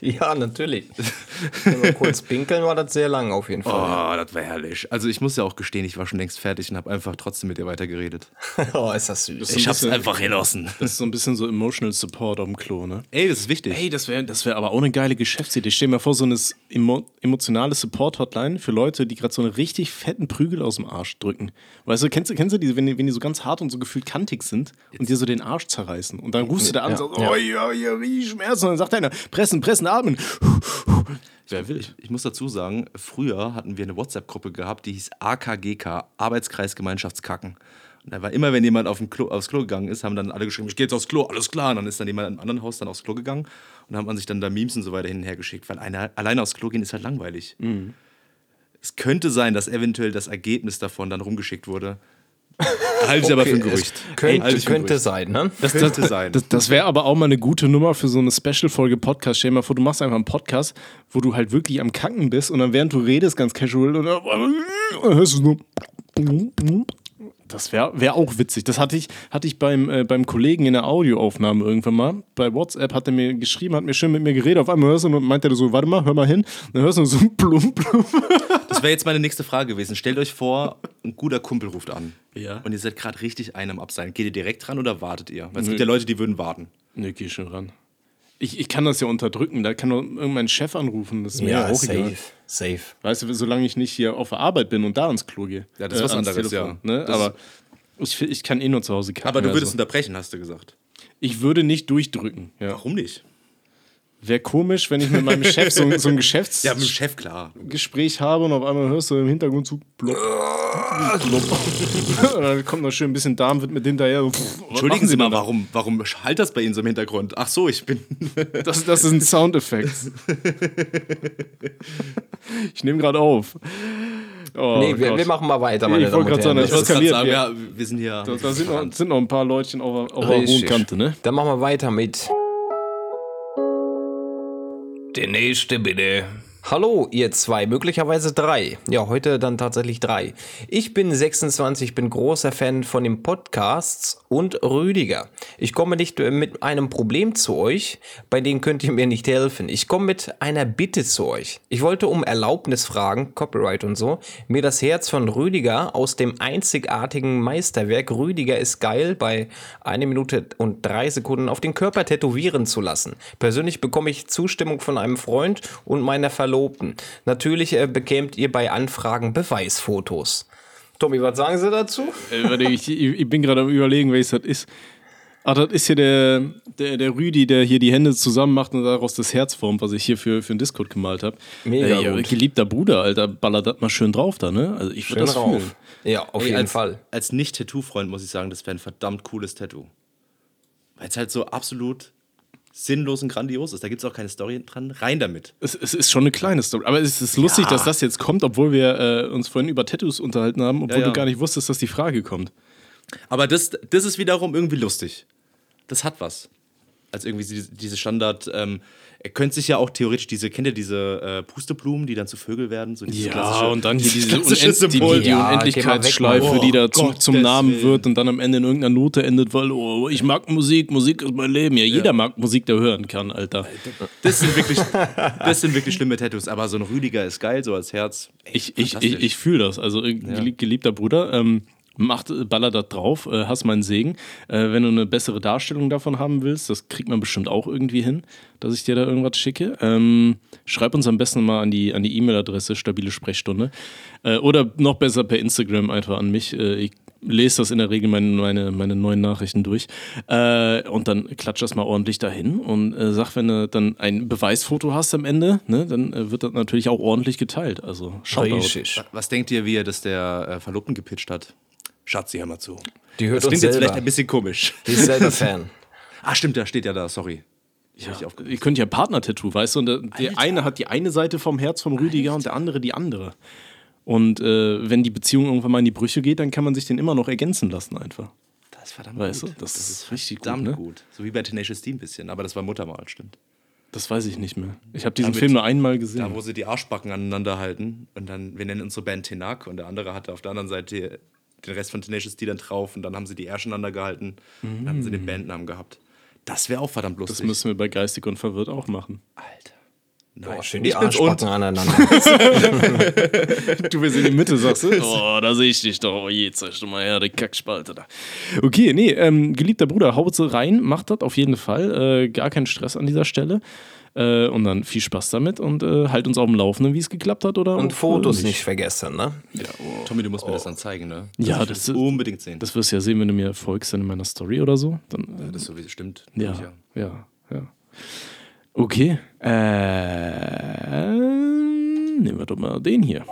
Ja, natürlich. Wenn wir kurz pinkeln, war das sehr lang auf jeden Fall. Oh, das war herrlich. Also ich muss ja auch gestehen, ich war schon längst fertig und habe einfach trotzdem mit ihr weitergeredet. Oh, ist das süß. ist Ich hab's bisschen- einfach genossen. Das ist so ein bisschen so Emotional Support auf dem Klo, ne? Ey, das ist wichtig. Ey, das wäre das wär aber auch eine geile Geschäftsidee. Stell dir mal vor, so eine emo emotionale Support-Hotline für Leute, die gerade so einen richtig fetten Prügel aus dem Arsch drücken. Weißt du, kennst du, kennst du diese, wenn die, wenn die so ganz hart und so gefühlt kantig sind und dir so den Arsch zerreißen? Und dann rufst du da an und Ja, sagst, ja. oh ja, ja, wie Schmerzen. Und dann sagt einer, pressen, pressen, atmen. Wer will? Ich, ich muss dazu sagen, früher hatten wir eine WhatsApp-Gruppe gehabt, die hieß AKGK, Arbeitskreis Gemeinschaftskacken. Und da war immer, wenn jemand auf Klo, aufs Klo gegangen ist, haben dann alle geschrieben, ich gehe jetzt aufs Klo, alles klar. Und dann ist dann jemand im anderen Haus dann aufs Klo gegangen und dann hat man sich dann da Memes und so weiter hin und her geschickt, weil einer, alleine aufs Klo gehen ist halt langweilig. Es könnte sein, dass eventuell das Ergebnis davon dann rumgeschickt wurde. Halte ich aber für ein Okay, Gerücht. Könnte, ein könnte Gerücht. sein, ne? Das, Könnte sein. Das, das wäre aber auch mal eine gute Nummer für so eine Special-Folge Podcast. Stell dir mal vor, du machst einfach einen Podcast, wo du halt wirklich am Kacken bist und dann während du redest, ganz casual, und dann hörst du so. Das wäre wär auch witzig. Das hatte ich, hatte ich beim, äh, beim Kollegen in der Audioaufnahme irgendwann mal. Bei WhatsApp hat er mir geschrieben, hat mir schön mit mir geredet. Auf einmal hörst du und meinte er so, warte mal, hör mal hin. Dann hörst du so plump, plump. Das wäre jetzt meine nächste Frage gewesen. Stellt euch vor, ein guter Kumpel ruft an. Ja. Und ihr seid gerade richtig einem Abseilen. Geht ihr direkt ran oder wartet ihr? Weil es gibt ja Leute, die würden warten. Nee, geh schon ran. Ich, ich kann das ja unterdrücken. Da kann doch irgendein Chef anrufen. Das ist mir ja, auch egal. safe. Safe. Weißt du, solange ich nicht hier auf der Arbeit bin und da ins Klo gehe. Ja, das ist was ans anderes, Telefon, ja. Ne? Aber ich, ich kann eh nur zu Hause kacken. Aber du würdest also. unterbrechen, hast du gesagt. Ich würde nicht durchdrücken. Ja. Warum nicht? Wäre komisch, wenn ich mit meinem Chef so, so ein Geschäftsgespräch Ja, mit dem Chef, klar. habe und auf einmal hörst du im Hintergrund so plopp, plopp. und dann kommt noch schön ein bisschen Darm, wird mit hinterher. pff, Entschuldigen Sie mal, da? warum, warum halt das bei Ihnen so im Hintergrund? Ach so, ich bin. Das, das ist ein Soundeffekt. ich nehme gerade auf. Oh, nee, wir, wir machen mal weiter, meine Ich Damen wollte und gerade sagen, Herren. ich Das wollte ist- grad sagen, sagen, ja, wir sind hier. Da, da sind, noch, sind noch ein paar Leutchen auf, der- auf der hohen. Kante, ne? Dann machen wir weiter mit. Der nächste bitte. Hallo, ihr zwei, möglicherweise drei. Ja, heute dann tatsächlich drei. Ich bin 26, bin großer Fan von den Podcasts und Rüdiger. Ich komme nicht mit einem Problem zu euch, bei dem könnt ihr mir nicht helfen. Ich komme mit einer Bitte zu euch. Ich wollte um Erlaubnis fragen, Copyright und so, mir das Herz von Rüdiger aus dem einzigartigen Meisterwerk Rüdiger ist geil bei 1 Minute und 3 Sekunden auf den Körper tätowieren zu lassen. Persönlich bekomme ich Zustimmung von einem Freund und meiner Verlobten. Natürlich äh, bekämt ihr bei Anfragen Beweisfotos. Tommy, was sagen Sie dazu? Äh, ich, ich bin gerade am überlegen, welches das ist. Ah, das ist hier der, der, der Rüdi, der hier die Hände zusammen macht und daraus das Herz formt, was ich hier für, für einen Discord gemalt habe. Mega Ey, gut. Geliebter Bruder, Alter, ballert das mal schön drauf da, ne? Also ich würde das fühlen. Ja, auf Ey, jeden als, Fall. Als Nicht-Tattoo-Freund muss ich sagen, das wäre ein verdammt cooles Tattoo. Weil es halt so absolut sinnlos und grandios ist. Da gibt es auch keine Story dran. Rein damit. Es, es ist schon eine kleine Story. Aber es ist lustig, dass das jetzt kommt, obwohl wir äh, uns vorhin über Tattoos unterhalten haben, obwohl Ja, ja. du gar nicht wusstest, dass die Frage kommt. Aber das, das ist wiederum irgendwie lustig. Das hat was. Als irgendwie diese, diese Standard. Ähm, er könnte sich ja auch theoretisch diese, kennt ihr diese äh, Pusteblumen, die dann zu Vögel werden? So dieses klassische- und dann hier diese klassische Unend die, Symbol. die Ja, Unendlichkeitsschleife, die da Oh, zum, Gottes zum Namen Willen. wird und dann am Ende in irgendeiner Note endet, weil oh, ich mag Musik, Musik ist mein Leben. Ja, jeder mag Musik, der hören kann, Alter. Das sind wirklich, das sind wirklich schlimme Tattoos. Aber so ein Rüdiger ist geil, so als Herz. Ey, Ich, ich, ich, ich fühle das. Also, äh, gelie- geliebter Bruder, ähm, macht, baller das drauf, äh, hast meinen Segen. Äh, wenn du eine bessere Darstellung davon haben willst, das kriegt man bestimmt auch irgendwie hin, dass ich dir da irgendwas schicke. Ähm, schreib uns am besten mal an die an die E-Mail-Adresse, stabile Sprechstunde. Äh, oder noch besser per Instagram einfach an mich. Äh, ich lese das in der Regel meine, meine, meine neuen Nachrichten durch. Äh, und dann klatsch das mal ordentlich dahin und äh, sag, wenn du dann ein Beweisfoto hast am Ende, ne, dann äh, wird das natürlich auch ordentlich geteilt. Also. Richtig. Was denkt ihr, wie er das der äh, Verlobten gepitcht hat? Schatzi, hör mal zu. Die hört das uns klingt jetzt selber. vielleicht ein bisschen komisch. Die ist selber Fan. Ah, stimmt, da steht ja da, sorry. Ja, ihr könnt ja Partner-Tattoo, weißt du? Und der, der eine hat die eine Seite vom Herz vom Rüdiger und der andere die andere. Und äh, wenn die Beziehung irgendwann mal in die Brüche geht, dann kann man sich den immer noch ergänzen lassen einfach. Das ist verdammt Weißt gut. du, das ist richtig gut, verdammt ne? gut. So wie bei Tenacious D ein bisschen, aber das war Muttermal, stimmt. Das weiß ich nicht mehr. Ich habe diesen Damit- Film nur einmal gesehen. Da, wo sie die Arschbacken aneinander halten und dann, wir nennen unsere Band Tenak und der andere hatte auf der anderen Seite den Rest von Tenacious D dann drauf und dann haben sie die Ärsche aneinander gehalten und dann haben sie den Bandnamen gehabt. Das wäre auch verdammt lustig. das müssen wir bei Geistig und Verwirrt auch machen. Alter. Boah, Nice. schön die Arschbacken aneinander. Du bist in die Mitte, sagst du? Oh, da sehe ich dich doch. Oh je, zeig doch mal her, die Kackspalte da. Okay, nee, ähm, geliebter Bruder, haut sie rein, macht das auf jeden Fall. Äh, gar keinen Stress an dieser Stelle. Äh, und dann viel Spaß damit und äh, halt uns auf dem Laufenden, wie es geklappt hat. Oder Und auch, Fotos äh, nicht vergessen, ne? Tommy, du musst mir das dann zeigen, ne? Ja, ich das ist- unbedingt sehen. Das wirst du ja sehen, wenn du mir folgst in meiner Story oder so. Dann, äh, das sowieso stimmt. ja, Ja. ja, ja. Okay. Äh, nehmen wir doch mal den hier.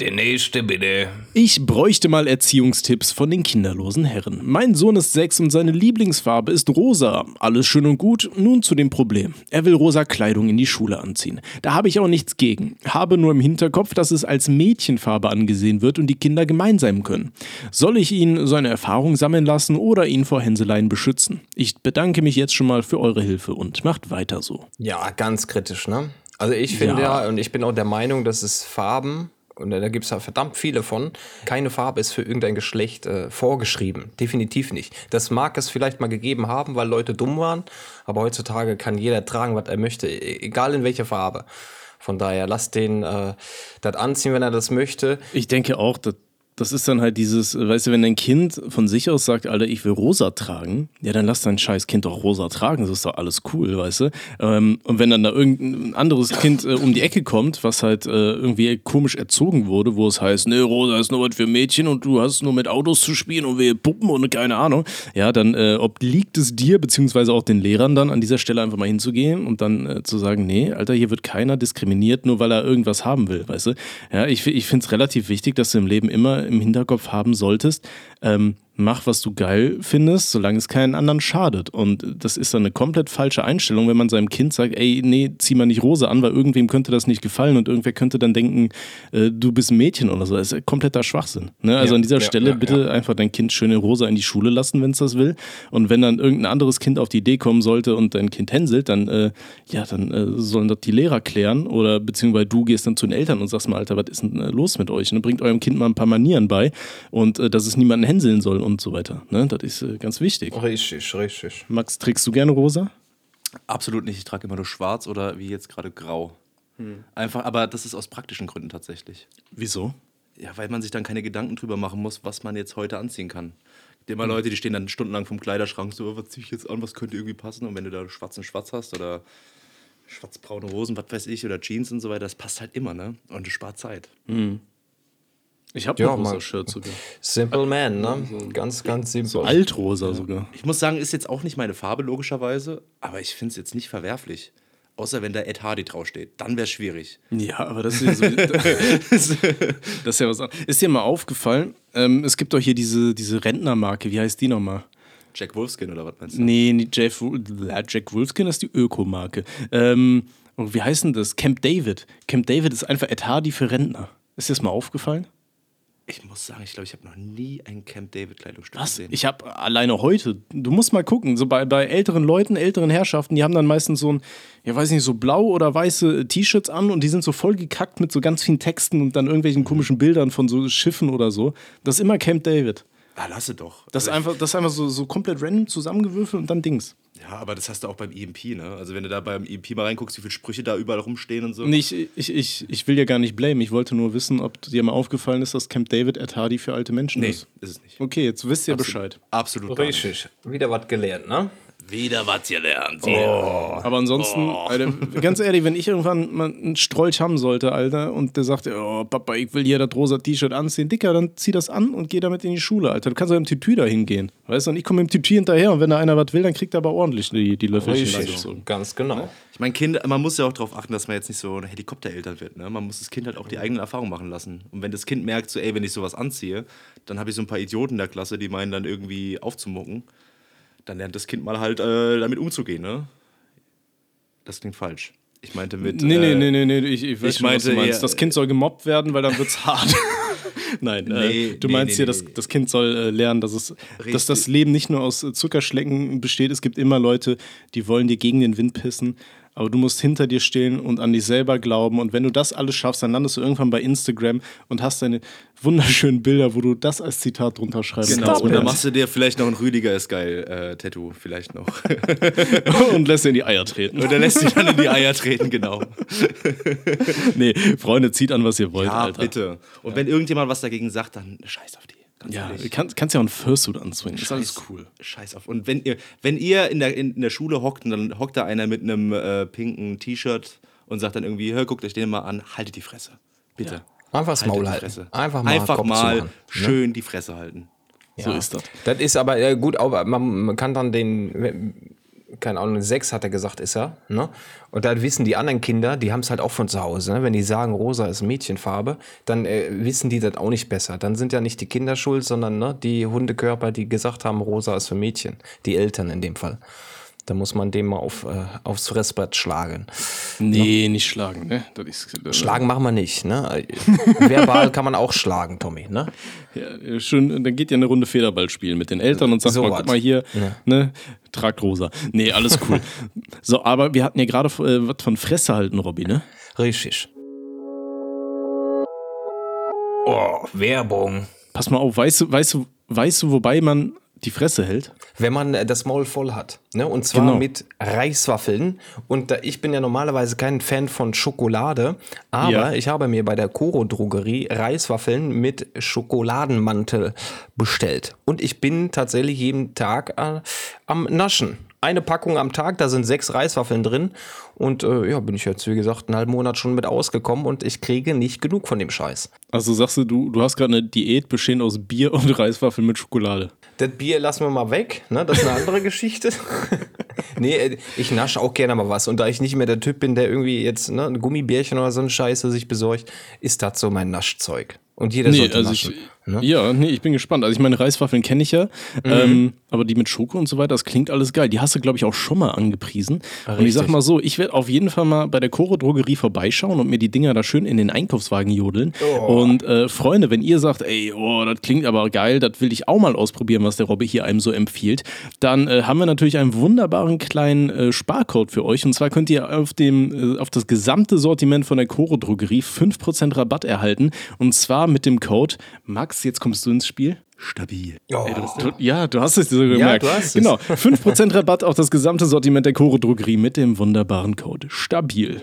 Der nächste bitte. Ich bräuchte mal Erziehungstipps von den kinderlosen Herren. Mein Sohn ist sechs und seine Lieblingsfarbe ist rosa. Alles schön und gut, nun zu dem Problem. Er will rosa Kleidung in die Schule anziehen. Da habe ich auch nichts gegen. Habe nur im Hinterkopf, dass es als Mädchenfarbe angesehen wird und die Kinder gemein sein können. Soll ich ihn seine Erfahrung sammeln lassen oder ihn vor Hänseleien beschützen? Ich bedanke mich jetzt schon mal für eure Hilfe und macht weiter so. Ja, ganz kritisch, ne? Also ich finde Ja. ja. und ich bin auch der Meinung, dass es Farben, und da gibt es ja verdammt viele von, keine Farbe ist für irgendein Geschlecht äh, vorgeschrieben. Definitiv nicht. Das mag es vielleicht mal gegeben haben, weil Leute dumm waren, aber heutzutage kann jeder tragen, was er möchte, e- egal in welcher Farbe. Von daher, lasst den äh, das anziehen, wenn er das möchte. Ich denke auch, dass das ist dann halt dieses, weißt du, wenn dein Kind von sich aus sagt, Alter, ich will rosa tragen, ja, dann lass dein scheiß Kind doch rosa tragen, das ist doch alles cool, weißt du? Ähm, und wenn dann da irgendein anderes Kind äh, um die Ecke kommt, was halt äh, irgendwie komisch erzogen wurde, wo es heißt, ne, rosa ist nur was für Mädchen und du hast nur mit Autos zu spielen und wir Puppen und keine Ahnung, ja, dann äh, obliegt es dir, beziehungsweise auch den Lehrern dann an dieser Stelle einfach mal hinzugehen und dann äh, zu sagen, nee, Alter, hier wird keiner diskriminiert, nur weil er irgendwas haben will, weißt du? Ja, ich, ich finde es relativ wichtig, dass du im Leben immer im Hinterkopf haben solltest, ähm, mach, was du geil findest, solange es keinen anderen schadet. Und das ist dann eine komplett falsche Einstellung, wenn man seinem Kind sagt, ey, nee, zieh mal nicht rosa an, weil irgendwem könnte das nicht gefallen und irgendwer könnte dann denken, äh, du bist ein Mädchen oder so. Das ist kompletter Schwachsinn. Ne? Also Ja, an dieser ja, Stelle ja, bitte einfach dein Kind schön in rosa in die Schule lassen, wenn es das will. Und wenn dann irgendein anderes Kind auf die Idee kommen sollte und dein Kind hänselt, dann, äh, ja, dann äh, sollen das die Lehrer klären oder beziehungsweise du gehst dann zu den Eltern und sagst mal, Alter, was ist denn äh, los mit euch? Und bringt eurem Kind mal ein paar Manieren bei und äh, dass es niemanden hänseln soll und so weiter. Ne? Das ist äh, ganz wichtig. Richtig, richtig. Max, trägst du gerne rosa? Absolut nicht. Ich trage immer nur schwarz oder wie jetzt gerade grau. Einfach, aber das ist aus praktischen Gründen tatsächlich. Wieso? Ja, weil man sich dann keine Gedanken drüber machen muss, was man jetzt heute anziehen kann. Gibt immer Leute, die stehen dann stundenlang vom Kleiderschrank so, "Oh, was ziehe ich jetzt an, was könnte irgendwie passen? Und wenn du da schwarz und schwarz hast oder schwarzbraune Hosen, was weiß ich, oder Jeans und so weiter, das passt halt immer, ne? Und es spart Zeit. Ich habe Ja, ja, rosa. Shirt sogar. Simple Man, ne? Ganz, ganz simpel. Altrosa sogar. Ich muss sagen, ist jetzt auch nicht meine Farbe, logischerweise, aber ich finde es jetzt nicht verwerflich. Außer wenn da Ed Hardy draufsteht. Dann wäre es schwierig. Ja, aber das ist ja, so, das ist ja was anderes. Ist dir mal aufgefallen, ähm, es gibt doch hier diese, diese Rentnermarke, wie heißt die nochmal? Jack Wolfskin oder was meinst du? Nee, nicht Jeff, Jack Wolfskin ist die Ökomarke. Ähm, und wie heißt denn das? Camp David. Camp David ist einfach Ed Hardy für Rentner. Ist dir das mal aufgefallen? Ich muss sagen, ich glaube, ich habe noch nie ein Camp David Kleidungsstück Was? gesehen. Ich habe alleine heute, du musst mal gucken, so bei, bei älteren Leuten, älteren Herrschaften, die haben dann meistens so ein, ja weiß nicht, so blau oder weiße T-Shirts an und die sind so voll gekackt mit so ganz vielen Texten und dann irgendwelchen komischen Bildern von so Schiffen oder so. Das ist immer Camp David. Ah, lasse doch. Das ist Also ich- einfach, das ist einfach so, so komplett random zusammengewürfelt und dann Dings. Ja, aber das hast du auch beim EMP, ne? Also wenn du da beim EMP mal reinguckst, wie viele Sprüche da überall rumstehen und so. Nee, ich, ich, ich, ich will ja gar nicht blamen. Ich wollte nur wissen, ob dir mal aufgefallen ist, dass Camp David Ed Hardy für alte Menschen Nee, ist. ist es nicht. Okay, jetzt wisst ihr Bescheid. Absolut gar nicht. Richtig. Wieder was gelernt, ne? Wieder was gelernt. Aber ansonsten, Alter, ganz ehrlich, wenn ich irgendwann mal einen Strolch haben sollte, Alter, und der sagt, oh, Papa, ich will hier das rosa T-Shirt anziehen, Dicker, dann zieh das an und geh damit in die Schule, Alter. Du kannst ja im Tütü da hingehen. Weißt du, und ich komme mit dem Tütü hinterher und wenn da einer was will, dann kriegt er aber ordentlich die, die Löffelchen reingezogen. Ganz genau. Ich meine, Kind, man muss ja auch darauf achten, dass man jetzt nicht so ein Helikoptereltern wird. Ne? Man muss das Kind halt auch die eigenen Erfahrungen machen lassen. Und wenn das Kind merkt, so, ey, wenn ich sowas anziehe, dann habe ich so ein paar Idioten in der Klasse, die meinen dann irgendwie aufzumucken, dann lernt das Kind mal halt äh, damit umzugehen. Ne? Das klingt falsch. Ich meinte mit. Nee, nee, äh, nee, nee, nee, ich, ich weiß ich schon, was du meinte meinst. Das Kind soll gemobbt werden, weil dann wird's hart. Nein, Nee, äh, du nee, meinst nee, hier, nee, nee. das Kind soll äh, lernen, dass, es, dass das Leben nicht nur aus äh, Zuckerschlecken besteht. Es gibt immer Leute, die wollen dir gegen den Wind pissen. Aber du musst hinter dir stehen und an dich selber glauben. Und wenn du das alles schaffst, dann landest du irgendwann bei Instagram und hast deine wunderschönen Bilder, wo du das als Zitat drunter schreibst. Genau, und dann machst du dir vielleicht noch ein Rüdiger ist geil äh, Tattoo, vielleicht noch. und lässt dir in die Eier treten. Und er lässt sich dann in die Eier treten, genau. nee, Freunde, zieht an, was ihr wollt, Ja, Alter. bitte. Und wenn irgendjemand was dagegen sagt, dann scheiß auf die. Ja, ehrlich. kann, kannst ja auch einen Fursuit anzwingen. Ist alles Scheiß- cool. Scheiß auf. Und wenn ihr, wenn ihr in, der, in, in der Schule hockt und dann hockt da einer mit einem äh, pinken T-Shirt und sagt dann irgendwie, hör, guckt euch den mal an, haltet die Fresse. Bitte. Einfach das Haltet Maul die halten. Fresse. Einfach mal Einfach Kopf mal ne? schön die Fresse halten. So ist das. Das ist aber äh, gut, aber man, man kann dann den, keine Ahnung, sechs hat er gesagt, ist er. Ne? Und dann wissen die anderen Kinder, die haben es halt auch von zu Hause. Ne? Wenn die sagen, rosa ist Mädchenfarbe, dann äh, wissen die das auch nicht besser. Dann sind ja nicht die Kinder schuld, sondern ne, die Hundekörper, die gesagt haben, rosa ist für Mädchen. Die Eltern in dem Fall. Da muss man dem mal auf, äh, aufs Fressbrett schlagen. Nee, nicht schlagen, ne? Das ist, äh, Schlagen machen wir nicht. Ne? Verbal kann man auch schlagen, Tommy. Ne? Ja, schön, dann geht ihr eine Runde Federball spielen mit den Eltern und sagt So mal, guck mal hier, ne, tragt rosa. Nee, alles cool. so, aber wir hatten ja gerade äh, was von Fresse halten, Robby, ne? Richtig. Oh, Werbung. Pass mal auf, weißt du, weißt du, weißt du, wobei man die Fresse hält? Wenn man äh, das Maul voll hat. Ne? Und zwar Genau. mit Reiswaffeln. Und da, ich bin ja normalerweise kein Fan von Schokolade, aber Ja. ich habe mir bei der Koro Drogerie Reiswaffeln mit Schokoladenmantel bestellt. Und ich bin tatsächlich jeden Tag äh, am Naschen. Eine Packung am Tag, da sind sechs Reiswaffeln drin. Und äh, ja, bin ich jetzt, wie gesagt, einen halben Monat schon mit ausgekommen und ich kriege nicht genug von dem Scheiß. Also sagst du, du, du hast gerade eine Diät bestehend aus Bier und Reiswaffeln mit Schokolade. Das Bier lassen wir mal weg, ne? Das ist eine andere Geschichte. nee, äh, ich nasche auch gerne mal was. Und da ich nicht mehr der Typ bin, der irgendwie jetzt ne, ein Gummibärchen oder so eine Scheiße sich besorgt, ist das so mein Naschzeug. Und jeder Nee, sollte also naschen. ich, Ne? Ja, nee, ich bin gespannt. Also ich meine, Reiswaffeln kenne ich ja, Mhm. ähm, aber die mit Schoko und so weiter, das klingt alles geil. Die hast du, glaube ich, auch schon mal angepriesen. und ich sag mal so, ich werde auf jeden Fall mal bei der Koro Drogerie vorbeischauen und mir die Dinger da schön in den Einkaufswagen jodeln. Oh. Und äh, Freunde, wenn ihr sagt, ey, oh, das klingt aber geil, das will ich auch mal ausprobieren, was der Robby hier einem so empfiehlt, dann äh, haben wir natürlich einen wunderbaren kleinen äh, Sparcode für euch. Und zwar könnt ihr auf, dem, äh, auf das gesamte Sortiment von der Koro Drogerie 5% Rabatt erhalten. Und zwar mit dem Code Max, jetzt kommst du ins Spiel. Stabil. Du, ja, du hast es dir so gemerkt. du hast es. Genau. 5% Rabatt auf das gesamte Sortiment der Koro Drogerie mit dem wunderbaren Code STABIL.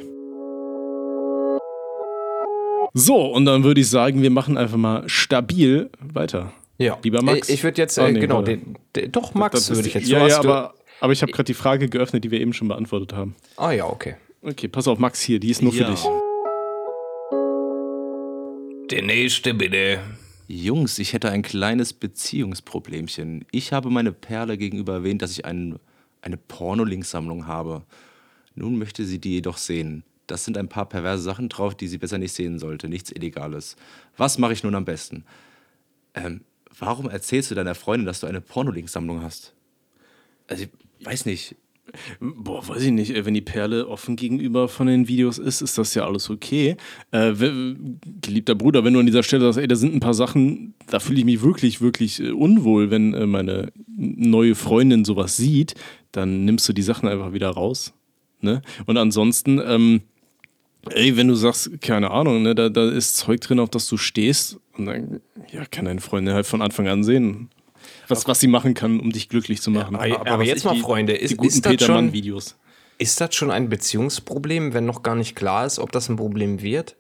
So, und dann würde ich sagen, wir machen einfach mal stabil weiter. Ja. Lieber Max. Ich würde jetzt, Ah, äh, nee, genau, den, den, doch Max würde ich jetzt. Ja, Du ja, du- aber, aber ich habe gerade die Frage geöffnet, die wir eben schon beantwortet haben. Ah ja, okay. Okay, pass auf, Max hier, die ist nur für Ja. dich. Der nächste bitte. Jungs, ich hätte ein kleines Beziehungsproblemchen. Ich habe meine Perle gegenüber erwähnt, dass ich ein, eine Pornolinksammlung habe. Nun möchte sie die jedoch sehen. Das sind ein paar perverse Sachen drauf, die sie besser nicht sehen sollte. Nichts Illegales. Was mache ich nun am besten? Ähm, warum erzählst du deiner Freundin, dass du eine Pornolinksammlung hast? Also, ich weiß nicht. Boah, weiß ich nicht, ey, wenn die Perle offen gegenüber von den Videos ist, ist das ja alles okay. Äh, geliebter Bruder, wenn du an dieser Stelle sagst, ey, da sind ein paar Sachen, da fühle ich mich wirklich, wirklich äh, unwohl, wenn äh, meine neue Freundin sowas sieht, dann nimmst du die Sachen einfach wieder raus. Ne? Und ansonsten, ähm, ey, wenn du sagst, keine Ahnung, ne, da, da ist Zeug drin, auf das du stehst, und dann ja, kann deine Freundin halt von Anfang an sehen, was, was sie machen kann, um dich glücklich zu machen. aber- aber was jetzt mal, die- Freunde, ist- die guten ist das Peter schon- Mann-Videos. Ist das schon ein Beziehungsproblem, wenn noch gar nicht klar ist, ob das ein Problem wird?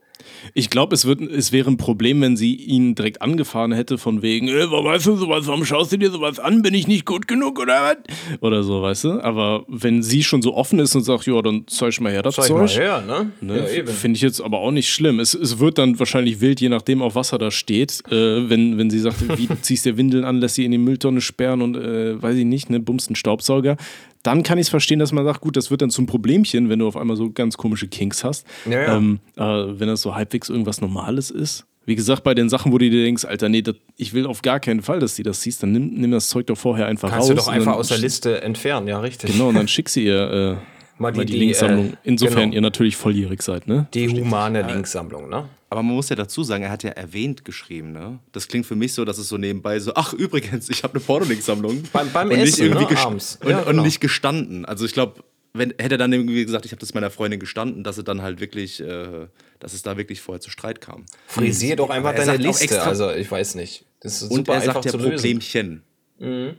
Ich glaube, es, wird- es wäre ein Problem, wenn sie ihn direkt angefahren hätte, von wegen, äh, warum weißt du sowas, warum schaust du dir sowas an, bin ich nicht gut genug oder was? Oder so, weißt du? Aber wenn sie schon so offen ist und sagt, ja, dann zeig mal her das Zeig Zeug. mal her, ne? Ne? Finde ich jetzt aber auch nicht schlimm. Es, es wird dann wahrscheinlich wild, je nachdem, auf was er da steht. Äh, wenn, wenn sie sagt, wie du ziehst dir Windeln an, lässt sie in die Mülltonne sperren und äh, weiß ich nicht, ne, bummst einen Staubsauger. Dann kann ich es verstehen, dass man sagt, gut, das wird dann zum Problemchen, wenn du auf einmal so ganz komische Kinks hast. Ja, ja. Ähm, äh, wenn das so halbwegs irgendwas Normales ist. Wie gesagt, bei den Sachen, wo du dir denkst, Alter, nee, das, ich will auf gar keinen Fall, dass sie das siehst, dann nimm, nimm das Zeug doch vorher einfach Kannst raus. du doch einfach aus der Liste entfernen, ja, richtig. Genau, und dann schick sie ihr äh, mal die, die- die, Linksammlung. äh, Insofern genau. ihr natürlich volljährig seid, ne? Die humane Linksammlung, ne? Aber man muss ja dazu sagen, er hat ja erwähnt geschrieben, ne? Das klingt für mich so, dass es so nebenbei so, ach übrigens, ich habe eine Pornolinksammlung. Beim- beim und nicht Essen, irgendwie ne, abends. Und, Ja, und genau. nicht gestanden. Also ich glaube, wenn hätte er dann irgendwie gesagt, ich habe das meiner Freundin gestanden, dass es dann halt wirklich, äh, dass es da wirklich vorher zu Streit kam. Frisier doch einfach Er deine sagt auch Liste. extra- also, ich weiß nicht. Das ist Und super er einfach sagt ja zu lösen. Problemchen. Mhm.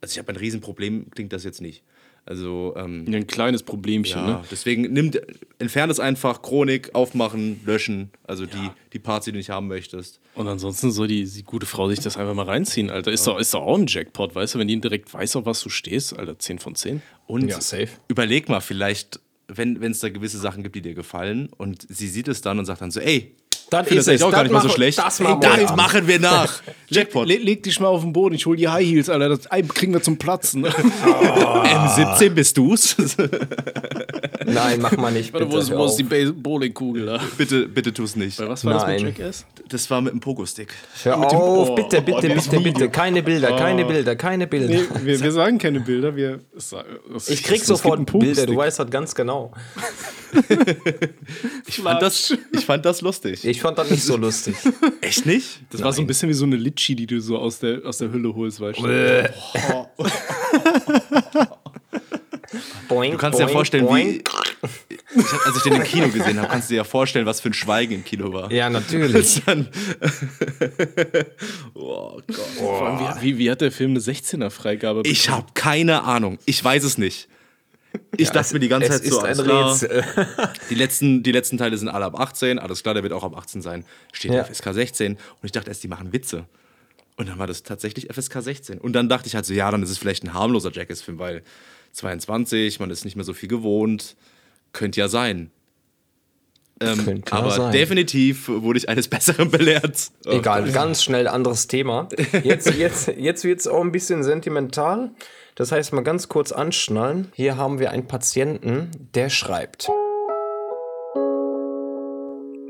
Also ich habe ein Riesenproblem, klingt das jetzt nicht. Also ähm, Ja, ein kleines Problemchen, ja, ne? deswegen nimmt, entferne es einfach, Chronik, aufmachen, löschen, also die, die Parts, die du nicht haben möchtest. Und ansonsten soll die, die gute Frau sich das einfach mal reinziehen, Alter. Ist, doch, ist doch auch ein Jackpot, weißt du? Wenn die direkt weiß, auf was du stehst, Alter, 10 von 10. Und Ja, safe. überleg mal, vielleicht, wenn es da gewisse Sachen gibt, die dir gefallen und sie sieht es dann und sagt dann so, ey, Dann finde ist das es. auch gar Das nicht mal so schlecht. das ey, machen wir das machen wir nach. Jackpot. Leg, leg dich mal auf den Boden, ich hol die High Heels, Alter. Das Ei kriegen wir zum Platzen. M17 bist du's? Nein, mach mal nicht. Warte, Bitte, wo ist, wo ist die Bowlingkugel da? bitte, bitte tu's nicht. Was war das Nein. mit Jackass? Das war mit dem Pogo-Stick. Hör mit dem- auf, oh, bitte, oh, bitte, das bitte, bitte. Keine Bilder, keine Bilder, keine Bilder. Nee, wir, wir sagen keine Bilder, wir. es- es- Ich krieg es sofort Bilder, du weißt das ganz genau. Ich fand, das, ich fand das lustig. Ich fand das nicht so lustig. Echt nicht? Das war so ein bisschen wie so eine Litschi, die du so aus der, aus der Hülle holst, weißt du? Boing, Du kannst dir ja vorstellen, boing. wie. Ich hab, als ich den im Kino gesehen habe, kannst du dir ja vorstellen, was für ein Schweigen im Kino war. Ja, natürlich. Dann, oh Gott. Allem, wie, wie, wie hat der Film eine 16er-Freigabe Ich habe keine Ahnung. Ich weiß es nicht. Ich dachte mir die ganze Zeit so, ist ein alles klar, Rätsel. die letzten, die letzten Teile sind alle ab 18, alles klar, der wird auch ab 18 sein. Steht Ja. FSK 16 und ich dachte erst, die machen Witze. Und dann war das tatsächlich FSK 16. Und dann dachte ich halt so, ja, dann ist es vielleicht ein harmloser Jackass-Film, weil 22, man ist nicht mehr so viel gewohnt. Könnte ja sein. Ähm, ja aber sein. definitiv wurde ich eines Besseren belehrt. Oh Egal, ganz schnell anderes Thema. Jetzt, jetzt, jetzt wird es auch ein bisschen sentimental. Das heißt, mal ganz kurz anschnallen. Hier haben wir einen Patienten, der schreibt.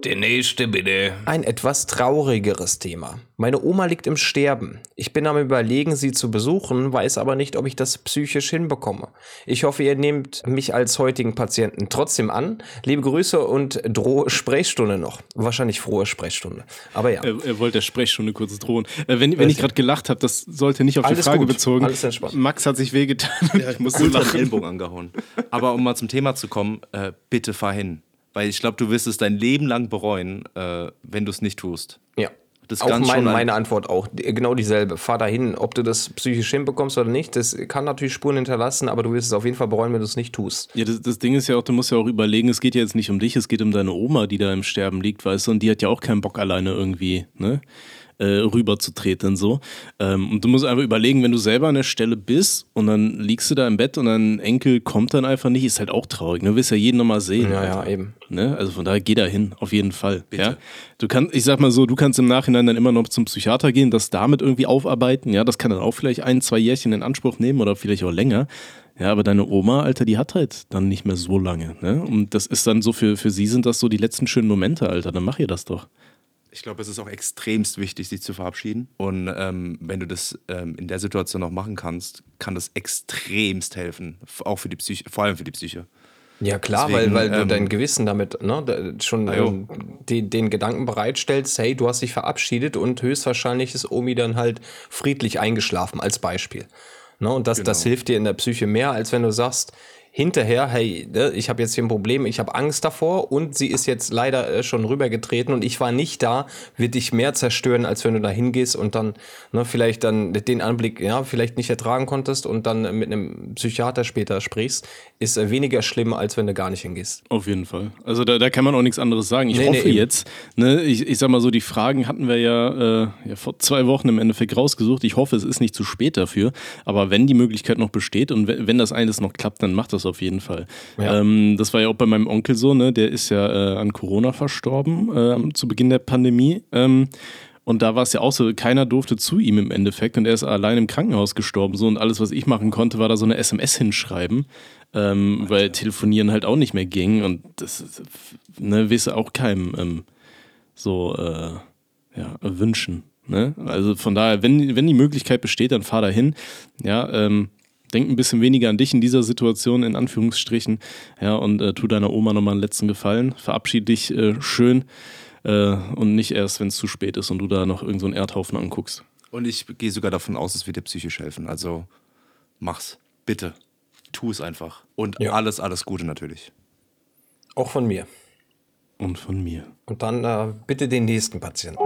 Der nächste bitte. Ein etwas traurigeres Thema. Meine Oma liegt im Sterben. Ich bin am Überlegen, sie zu besuchen, weiß aber nicht, ob ich das psychisch hinbekomme. Ich hoffe, ihr nehmt mich als heutigen Patienten trotzdem an. Liebe Grüße und drohe Sprechstunde noch. Wahrscheinlich frohe Sprechstunde. Aber ja. Er, er wollte der Sprechstunde kurz drohen. Äh, wenn, wenn ich gerade gelacht habe, das sollte nicht auf Alles die Frage gut. bezogen. Alles entspannt. Max hat sich wehgetan. Ja, ich musste lachen. Ellbogen angehauen. Aber um mal zum Thema zu kommen, äh, bitte fahr hin. Weil ich glaube, du wirst es dein Leben lang bereuen, äh, wenn du es nicht tust. Ja. Das auch mein, meine Antwort auch. Genau dieselbe. Fahr dahin, ob du das psychisch hinbekommst oder nicht. Das kann natürlich Spuren hinterlassen, aber du wirst es auf jeden Fall bereuen, wenn du es nicht tust. Ja, das, das Ding ist ja auch, du musst ja auch überlegen, es geht ja jetzt nicht um dich, es geht um deine Oma, die da im Sterben liegt, weißt du, und die hat ja auch keinen Bock alleine irgendwie, ne? Äh, rüberzutreten so. Ähm, und du musst einfach überlegen, wenn du selber an der Stelle bist und dann liegst du da im Bett und dein Enkel kommt dann einfach nicht, ist halt auch traurig. Ne? Du willst ja jeden nochmal sehen. Ja, Alter. ja, eben. Ne? Also von daher geh da hin, auf jeden Fall. Ja? Du kannst, ich sag mal so, du kannst im Nachhinein dann immer noch zum Psychiater gehen, das damit irgendwie aufarbeiten. Ja, das kann dann auch vielleicht ein, zwei Jährchen in Anspruch nehmen oder vielleicht auch länger. Ja, aber deine Oma, Alter, die hat halt dann nicht mehr so lange. Ne? Und das ist dann so für, für sie sind das so die letzten schönen Momente, Alter. Dann mach ihr das doch. Ich glaube, es ist auch extremst wichtig, sich zu verabschieden. Und ähm, wenn du das ähm, in der Situation noch machen kannst, kann das extremst helfen. Auch für die Psyche, vor allem für die Psyche. Ja, klar, Deswegen, weil, weil du ähm, dein Gewissen damit ne, schon ähm, den, den Gedanken bereitstellst, hey, du hast dich verabschiedet und höchstwahrscheinlich ist Omi dann halt friedlich eingeschlafen, als Beispiel. Ne, und das, das hilft dir in der Psyche mehr, als wenn du sagst, hinterher, hey, ne, ich habe jetzt hier ein Problem, ich habe Angst davor und sie ist jetzt leider äh, schon rübergetreten und ich war nicht da, wird dich mehr zerstören, als wenn du da hingehst und dann ne, vielleicht dann den Anblick, ja, vielleicht nicht ertragen konntest und dann mit einem Psychiater später sprichst, ist äh, weniger schlimm, als wenn du gar nicht hingehst. Auf jeden Fall. Also da, da kann man auch nichts anderes sagen. Ich Nee, nee, hoffe eben. jetzt, ne, ich, ich sag mal so, die Fragen hatten wir ja, äh, ja vor zwei Wochen im Endeffekt rausgesucht. Ich hoffe, es ist nicht zu spät dafür. Aber wenn die Möglichkeit noch besteht und wenn, das alles noch klappt, dann macht das auf jeden Fall. Ja. Ähm, das war ja auch bei meinem Onkel so, ne? Der ist ja äh, an Corona verstorben äh, zu Beginn der Pandemie. Ähm, und da war es ja auch so, keiner durfte zu ihm im Endeffekt und er ist allein im Krankenhaus gestorben. So und alles, was ich machen konnte, war da so eine SMS hinschreiben, ähm, weil telefonieren halt auch nicht mehr ging und das ne, wisse auch keinem ähm, so äh, ja, wünschen. Ne? Also von daher, wenn, wenn die Möglichkeit besteht, dann fahr da hin. Ja, ähm, denk ein bisschen weniger an dich in dieser Situation, in Anführungsstrichen. Ja, und äh, tu deiner Oma nochmal einen letzten Gefallen. Verabschied dich äh, schön äh, und nicht erst, wenn es zu spät ist und du da noch irgendeinen so einen Erdhaufen anguckst. Und ich gehe sogar davon aus, es wird dir psychisch helfen. Also mach's. Bitte. Tu es einfach. Und Ja. alles, alles Gute natürlich. Auch von mir. Und von mir. Und dann äh, bitte den nächsten Patienten.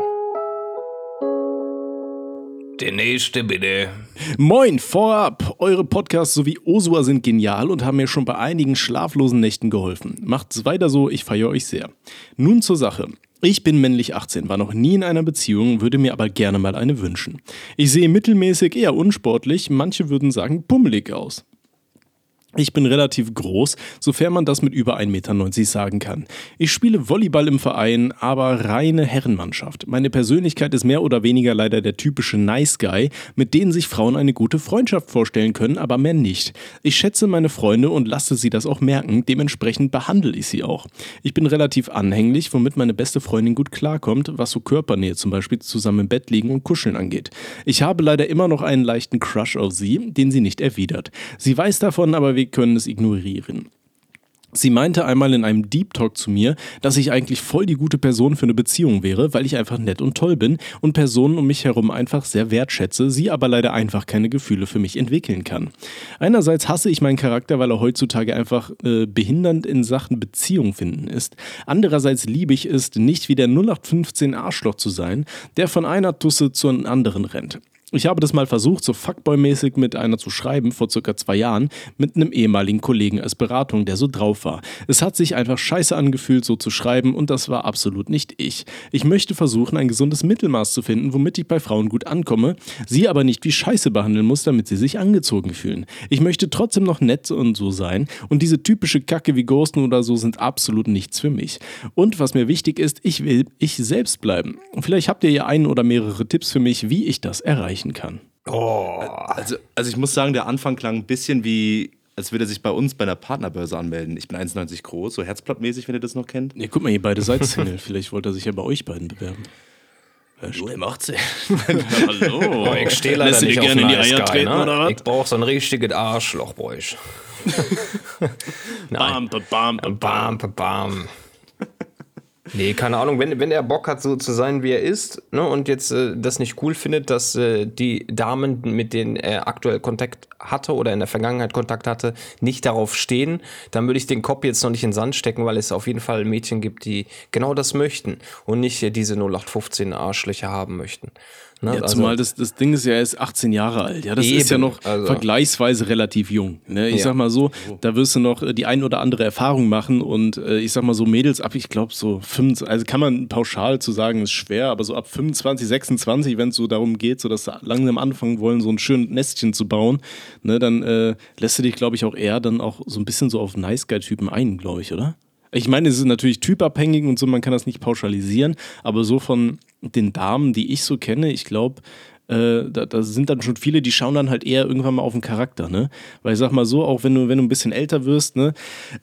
Der nächste bitte. Moin, vorab! Eure Podcasts sowie Osua sind genial und haben mir schon bei einigen schlaflosen Nächten geholfen. Macht's weiter so, ich feiere euch sehr. Nun zur Sache. Ich bin männlich 18, war noch nie in einer Beziehung, würde mir aber gerne mal eine wünschen. Ich sehe mittelmäßig eher unsportlich, manche würden sagen pummelig aus. Ich bin relativ groß, sofern man das mit über 1,90 Meter sagen kann. Ich spiele Volleyball im Verein, aber reine Herrenmannschaft. Meine Persönlichkeit ist mehr oder weniger leider der typische Nice Guy, mit denen sich Frauen eine gute Freundschaft vorstellen können, aber mehr nicht. Ich schätze meine Freunde und lasse sie das auch merken, dementsprechend behandle ich sie auch. Ich bin relativ anhänglich, womit meine beste Freundin gut klarkommt, was so Körpernähe zum Beispiel zusammen im Bett liegen und kuscheln angeht. Ich habe leider immer noch einen leichten Crush auf sie, den sie nicht erwidert. Sie weiß davon, aber wir können es ignorieren. Sie meinte einmal in einem Deep Talk zu mir, dass ich eigentlich voll die gute Person für eine Beziehung wäre, weil ich einfach nett und toll bin und Personen um mich herum einfach sehr wertschätze, sie aber leider einfach keine Gefühle für mich entwickeln kann. Einerseits hasse ich meinen Charakter, weil er heutzutage einfach äh, behindernd in Sachen Beziehung finden ist. Andererseits liebe ich es, nicht wie der 0815 Arschloch zu sein, der von einer Tusse zur anderen rennt. Ich habe das mal versucht, so Fuckboy-mäßig mit einer zu schreiben, vor circa zwei Jahren, mit einem ehemaligen Kollegen als Beratung, der so drauf war. Es hat sich einfach scheiße angefühlt, so zu schreiben, und das war absolut nicht ich. Ich möchte versuchen, ein gesundes Mittelmaß zu finden, womit ich bei Frauen gut ankomme, sie aber nicht wie scheiße behandeln muss, damit sie sich angezogen fühlen. Ich möchte trotzdem noch nett und so sein, und diese typische Kacke wie Ghosten oder so sind absolut nichts für mich. Und was mir wichtig ist, ich will ich selbst bleiben. Vielleicht habt ihr ja einen oder mehrere Tipps für mich, wie ich das erreichen kann. Also, also ich muss sagen, der Anfang klang ein bisschen wie als würde er sich bei uns bei einer Partnerbörse anmelden. Ich bin 1,90 groß, so herzblattmäßig, wenn ihr das noch kennt. Ja, guck mal, ihr beide seid Single. Vielleicht wollte er sich ja bei euch beiden bewerben. Du, er macht's. Hallo. Oh, ich stehe leider Lässt nicht auf gerne in die Eier treten, ne? oder was? Ich brauche so ein richtiges Arschloch bei euch. Bam, bam, bam, bam. Bam, bam, bam. Nee, keine Ahnung, wenn, wenn er Bock hat, so zu sein, wie er ist, ne, und jetzt äh, das nicht cool findet, dass äh, die Damen, mit denen er aktuell Kontakt hatte oder in der Vergangenheit Kontakt hatte, nicht darauf stehen, dann würde ich den Kopf jetzt noch nicht in den Sand stecken, weil es auf jeden Fall Mädchen gibt, die genau das möchten und nicht äh, diese 0815 Arschlöcher haben möchten. Ne? Ja, zumal das, das Ding ist ja, er ist 18 Jahre alt. Ja, das ist ja Eben, noch also- vergleichsweise relativ jung. Ne? Ich Ja. sag mal so, da wirst du noch äh, die ein oder andere Erfahrung machen und äh, ich sag mal so Mädels ab, ich glaube so 25, also kann man pauschal zu sagen, ist schwer, aber so ab 25, 26, wenn es so darum geht, so dass sie langsam anfangen wollen, so ein schönes Nestchen zu bauen, ne, dann äh, lässt du dich, glaube ich, auch eher dann auch so ein bisschen so auf Nice Guy-Typen ein, glaube ich, oder? Ich meine, es ist natürlich typabhängig und so, man kann das nicht pauschalisieren, aber so von den Damen, die ich so kenne, ich glaube, äh, da, da sind dann schon viele, die schauen dann halt eher irgendwann mal auf den Charakter, ne? Weil ich sag mal so, auch wenn du, wenn du ein bisschen älter wirst, ne,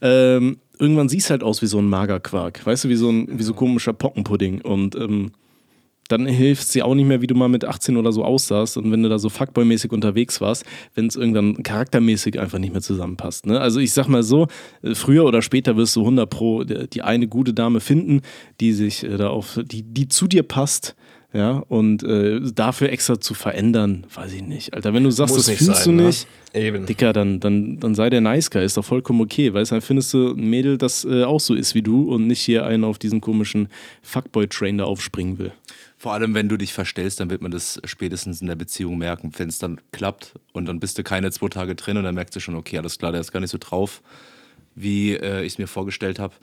ähm, irgendwann siehst halt aus wie so ein Magerquark, weißt du, wie so ein, wie so komischer Pockenpudding. Und ähm, dann hilft es dir auch nicht mehr, wie du mal mit 18 oder so aussahst und wenn du da so Fuckboy-mäßig unterwegs warst, wenn es irgendwann charaktermäßig einfach nicht mehr zusammenpasst. Ne? Also ich sag mal so, äh, früher oder später wirst du 100 pro die eine gute Dame finden, die sich äh, da auf, die, die zu dir passt. Ja, und äh, dafür extra zu verändern, weiß ich nicht. Alter, wenn du sagst, Muss das fühlst sein, du ne? nicht, Eben. Dicker, dann, dann, dann sei der Nice Guy, ist doch vollkommen okay. Weißt du, dann findest du ein Mädel, das äh, auch so ist wie du und nicht hier einen auf diesen komischen Fuckboy-Train da aufspringen will. Vor allem, wenn du dich verstellst, dann wird man das spätestens in der Beziehung merken. Wenn es dann klappt und dann bist du keine zwei Tage drin und dann merkst du schon, okay, alles klar, der ist gar nicht so drauf, wie äh, ich es mir vorgestellt habe.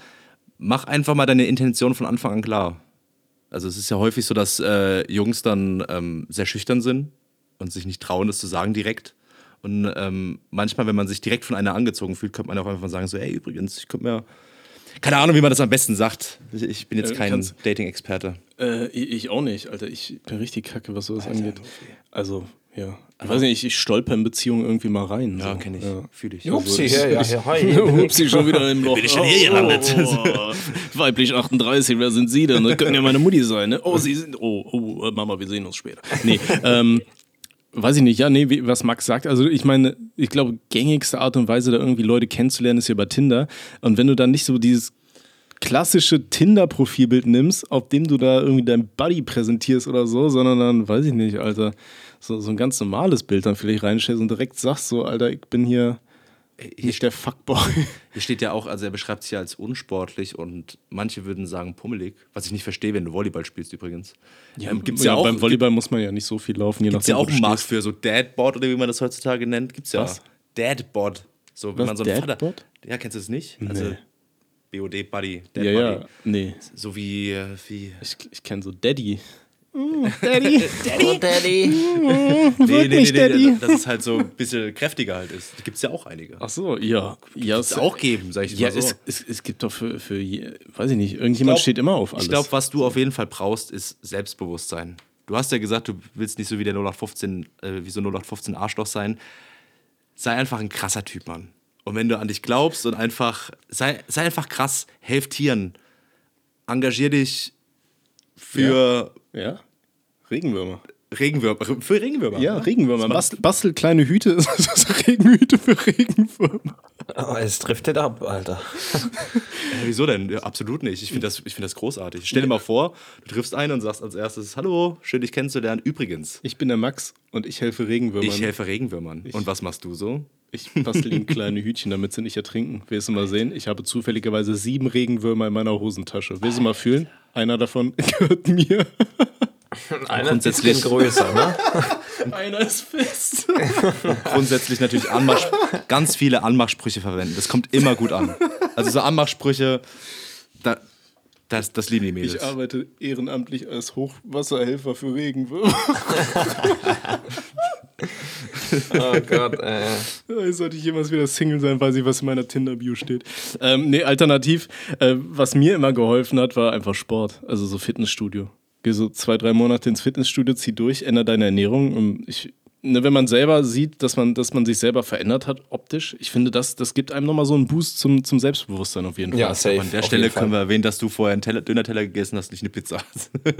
Mach einfach mal deine Intention von Anfang an klar. Also es ist ja häufig so, dass äh, Jungs dann ähm, sehr schüchtern sind und sich nicht trauen, das zu sagen direkt. Und ähm, manchmal, wenn man sich direkt von einer angezogen fühlt, könnte man auch einfach sagen, so, ey, übrigens, ich könnte mir... Keine Ahnung, wie man das am besten sagt. Ich- bin jetzt Äh, kein Dating-Experte. Äh, ich auch nicht, Alter. Ich bin richtig kacke, was sowas angeht. Also, ja. Ich weiß nicht, ich, stolper in Beziehungen irgendwie mal rein. Ja, so. kenne ich. Ja. Fühle ich. Upsi, ja, ja, ja, hi. Hupsi, schon wieder im Loch. Bin ich schon hier gelandet? Oh, weiblich 38, wer sind Sie denn? Das können ja meine Mutti sein, ne? Oh, Sie sind. Oh, oh, äh, Mama, wir sehen uns später. Nee, ähm. Weiß ich nicht, ja, nee, wie, was Max sagt. Also, ich meine, ich glaube, gängigste Art und Weise, da irgendwie Leute kennenzulernen, ist ja bei Tinder. Und wenn du dann nicht so dieses klassische Tinder-Profilbild nimmst, auf dem du da irgendwie dein Buddy präsentierst oder so, sondern dann, weiß ich nicht, Alter, so, so ein ganz normales Bild dann vielleicht reinstellst und direkt sagst so, Alter, ich bin hier nicht der Fuckboy. Hier steht ja auch, also er beschreibt sich ja als unsportlich und manche würden sagen pummelig, was ich nicht verstehe, wenn du Volleyball spielst übrigens. ähm, gibt's ja, auch, beim Volleyball muss man ja nicht so viel laufen, je gibt's ja auch einen Markt für so Dadboard oder wie man das heutzutage nennt. Gibt's ja. Was? Dadboard. So, wenn Was, man so einen Vater. Dadboard? Ja, kennst du das nicht? Also BOD Buddy, Dad Ja, Buddy. ja, nee. So wie, äh, wie Ich, ich kenne so Daddy. Daddy. Nee, nee, nee, nee, das ist halt so ein bisschen kräftiger halt ist. Gibt's ja auch einige. Ach so, ja. Ja, Gibt's auch geben, sag ich ja mal so. es, es, es gibt doch für, für weiß ich nicht, irgendjemand glaub- steht immer auf alles. Ich glaube, was du auf jeden Fall brauchst, ist Selbstbewusstsein. Du hast ja gesagt, du willst nicht so wie der 0815, äh, wie so 0815 Arschloch sein. Sei einfach ein krasser Typ, Mann. Und wenn du an dich glaubst und einfach, sei, sei einfach krass, helf Tieren. Engagier dich für ja? Regenwürmer. Regenwürmer. Für Regenwürmer. Ja, ne? Regenwürmer. Bastel, bastel kleine Hüte, Regenhüte für Regenwürmer. Oh, es driftet ab, Alter. Äh, wieso denn? Ja, absolut nicht. Ich finde das, ich find das großartig. Stell dir mal vor, du triffst einen und sagst als erstes: Hallo, schön dich kennenzulernen. Übrigens, Ich bin der Max und ich helfe Regenwürmern. ich helfe Regenwürmern. Und was machst du so? Ich bastel ihnen kleine Hütchen, damit sie nicht ertrinken. Willst du mal sehen? Ich habe zufälligerweise sieben Regenwürmer in meiner Hosentasche. Willst du mal fühlen? Einer davon gehört mir. Einer Grundsätzlich- ist größer, ne? Einer ist fest. grundsätzlich natürlich Anmach, ganz viele Anmachsprüche verwenden. Das kommt immer gut an. Also so Anmachsprüche, da, das, das lieben die Mädels. Ich arbeite ehrenamtlich als Hochwasserhelfer für Regenwürmer. Oh Gott. Äh, Sollte ich jemals wieder Single sein, weiß ich, was in meiner Tinder-Bio steht. Ähm, nee, alternativ, äh, was mir immer geholfen hat, war einfach Sport. Also so Fitnessstudio. Geh so zwei, drei Monate ins Fitnessstudio, zieh durch, ändere deine Ernährung. Ich ne, wenn man selber sieht, dass man, dass man sich selber verändert hat optisch, ich finde, das, das gibt einem nochmal so einen Boost zum, zum Selbstbewusstsein auf jeden Fall. Ja, safe. An der auf Stelle können wir erwähnen, dass du vorher einen Teller, Döner-Teller gegessen hast, nicht eine Pizza.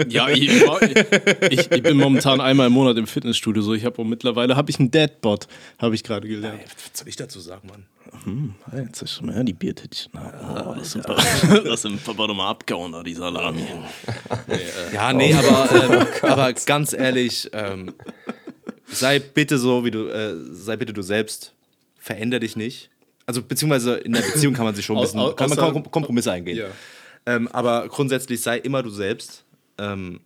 Ja, ich, ich, ich bin momentan einmal im Monat im Fitnessstudio. So, ich habe mittlerweile habe ich einen Deadbot, habe ich gerade gelernt. Was soll ich dazu sagen, Mann? Ah, Jetzt ist schon mal die Biertittchen. Oh, das sind das sind Papa nochmal abgehauen, da, die Salami. Ja, nee, aber, ähm, aber ganz ehrlich, ähm, sei bitte so, wie du, äh, sei bitte du selbst, veränder dich nicht. Also, beziehungsweise in der Beziehung kann man sich schon ein bisschen, kann man Kompromisse eingehen. Ja. Ähm, aber grundsätzlich sei immer du selbst ähm,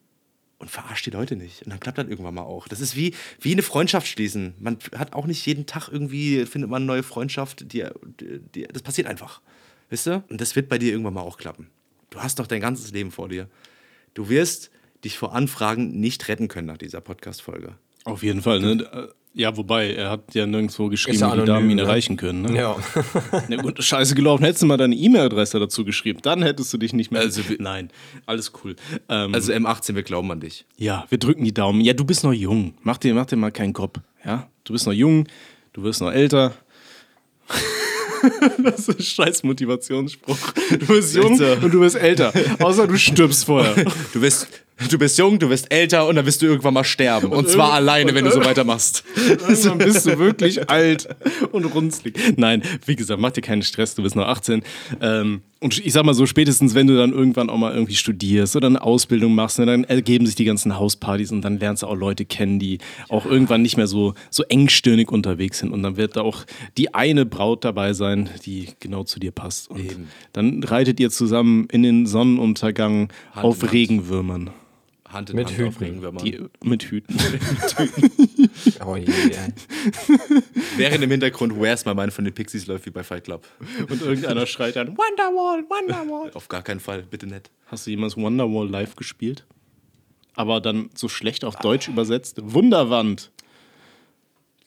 und verarsch die Leute nicht. Und dann klappt das irgendwann mal auch. Das ist wie, wie eine Freundschaft schließen. Man hat auch nicht jeden Tag irgendwie, findet man eine neue Freundschaft, die, die, die, das passiert einfach. Wisst ihr? Und das wird bei dir irgendwann mal auch klappen. Du hast doch dein ganzes Leben vor dir. Du wirst dich vor Anfragen nicht retten können nach dieser Podcast-Folge. Auf jeden Fall, ne? Ja, wobei, er hat ja nirgendwo geschrieben, ja wie die Damen ihn ne? erreichen können. Ne? Ja. Na gut, scheiße gelaufen. Hättest du mal deine E-Mail-Adresse dazu geschrieben, dann hättest du dich nicht mehr. Also, Nein, alles cool. Ähm, Also M18, wir glauben an dich. ja, wir drücken die Daumen. Ja, du bist noch jung. Mach dir, mach dir mal keinen Kopf. Ja, du bist noch jung, du wirst noch älter. das ist ein scheiß Motivationsspruch. Du bist jung so. und du bist älter. Außer du stirbst vorher. Du bist, du bist jung, du bist älter und dann wirst du irgendwann mal sterben. Und, zwar irgend- alleine, und wenn du so weitermachst. Irgendwann bist du wirklich alt und runzlig. Nein, wie gesagt, mach dir keinen Stress, du bist noch 18. Ähm, und ich sag mal so, spätestens wenn du dann irgendwann auch mal irgendwie studierst oder eine Ausbildung machst, ne, dann ergeben sich die ganzen Hauspartys und dann lernst du auch Leute kennen, die auch irgendwann nicht mehr so, so engstirnig unterwegs sind. Und dann wird da auch die eine Braut dabei sein, die genau zu dir passt. Und Eben. dann reitet ihr zusammen in den Sonnenuntergang Hand auf. Regenwürmern. Hand in Mit Hand Hüten. auf Regenwürmern. Die, mit Hüten. Oh je. Während im Hintergrund Where's My Mind von den Pixies läuft wie bei Fight Club. Und irgendeiner schreit dann Wonderwall, Wonderwall. Auf gar keinen Fall, bitte nicht. Hast du jemals Wonderwall live gespielt? Aber dann so schlecht auf Deutsch übersetzt? Wunderwand.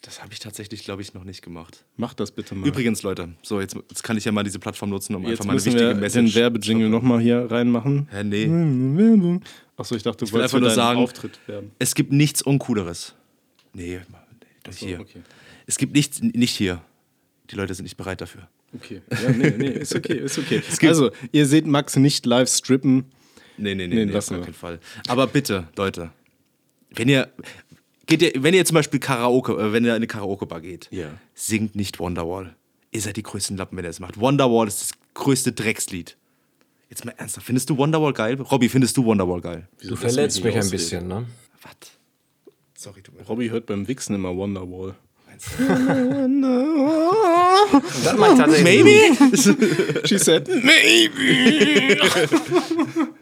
Das habe ich tatsächlich, glaube ich, noch nicht gemacht. Mach das bitte mal. Übrigens, Leute, so jetzt, jetzt kann ich ja mal diese Plattform nutzen, um Jetzt einfach mal eine wichtige wir Message. den Werbejingle nochmal hier reinmachen. Hä, nee. Achso, ich dachte, du will wolltest einfach nur sagen- Auftritt werben. Es gibt nichts Uncooleres. Nee, nicht so, hier. okay. Es gibt nichts, nicht hier. Die Leute sind nicht bereit dafür. Okay. Ja, nee, nee, ist okay, ist okay. Also, ihr seht Max nicht live strippen. Nee, nee, nee, Nee, nee, auf keinen Fall. Aber bitte, Leute, wenn ihr, geht ihr, wenn ihr zum Beispiel Karaoke, äh, wenn ihr in eine Karaoke-Bar geht, Ja. singt nicht Wonderwall. Ihr seid die größten Lappen, wenn ihr das macht. Wonderwall ist das größte Dreckslied. Jetzt mal ernsthaft, findest du Wonderwall geil? Robby, findest du Wonderwall geil? Du verletzt mich ein bisschen, ne? Was? Sorry, du Robby hört beim Wichsen immer Wonderwall. Das mache ich tatsächlich. Maybe? She said, maybe.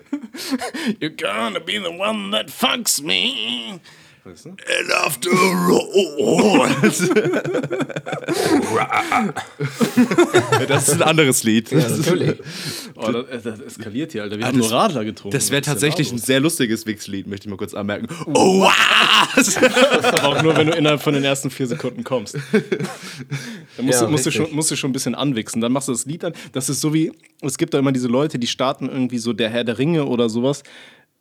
You're gonna be the one that fucks me. Weißt du? And after all. das ist ein anderes Lied. Ja, natürlich. Oh, das, das eskaliert hier, Alter. Wir haben nur Radler getrunken. Das wäre ist tatsächlich ein sehr lustiges Wix-Lied, möchte ich mal kurz anmerken. Oh, wow! Aber auch nur, wenn du innerhalb von den ersten vier Sekunden kommst. Dann musst, Ja, du, musst, du schon, musst du schon ein bisschen anwichsen. Dann machst du das Lied an. Das ist so wie, es gibt da immer diese Leute, die starten irgendwie so der Herr der Ringe oder sowas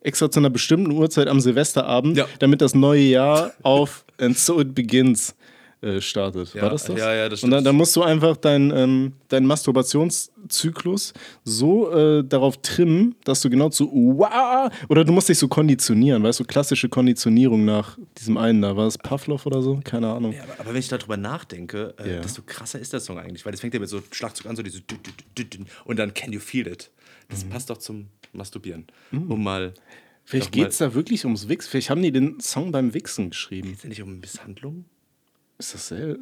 extra zu einer bestimmten Uhrzeit am Silvesterabend, Ja. damit das neue Jahr auf And So It Begins äh, startet. Ja, War das das? ja, ja, das Und dann, stimmt. dann musst du einfach deinen ähm, dein Masturbationszyklus so äh, darauf trimmen, dass du genau zu wow, oder du musst dich so konditionieren, weißt du, klassische Konditionierung nach diesem einen da. War das Pavlov oder so? Keine Ahnung. Aber, aber wenn ich darüber nachdenke, äh, Ja. desto krasser ist der Song eigentlich, weil das fängt ja mit so Schlagzeug an, so diese und dann Can You Feel It. Das passt doch zum Masturbieren. Um mal. Vielleicht geht es da wirklich ums Wichsen. Vielleicht haben die den Song beim Wichsen geschrieben. Ist ja nicht um Misshandlung? Ist das sel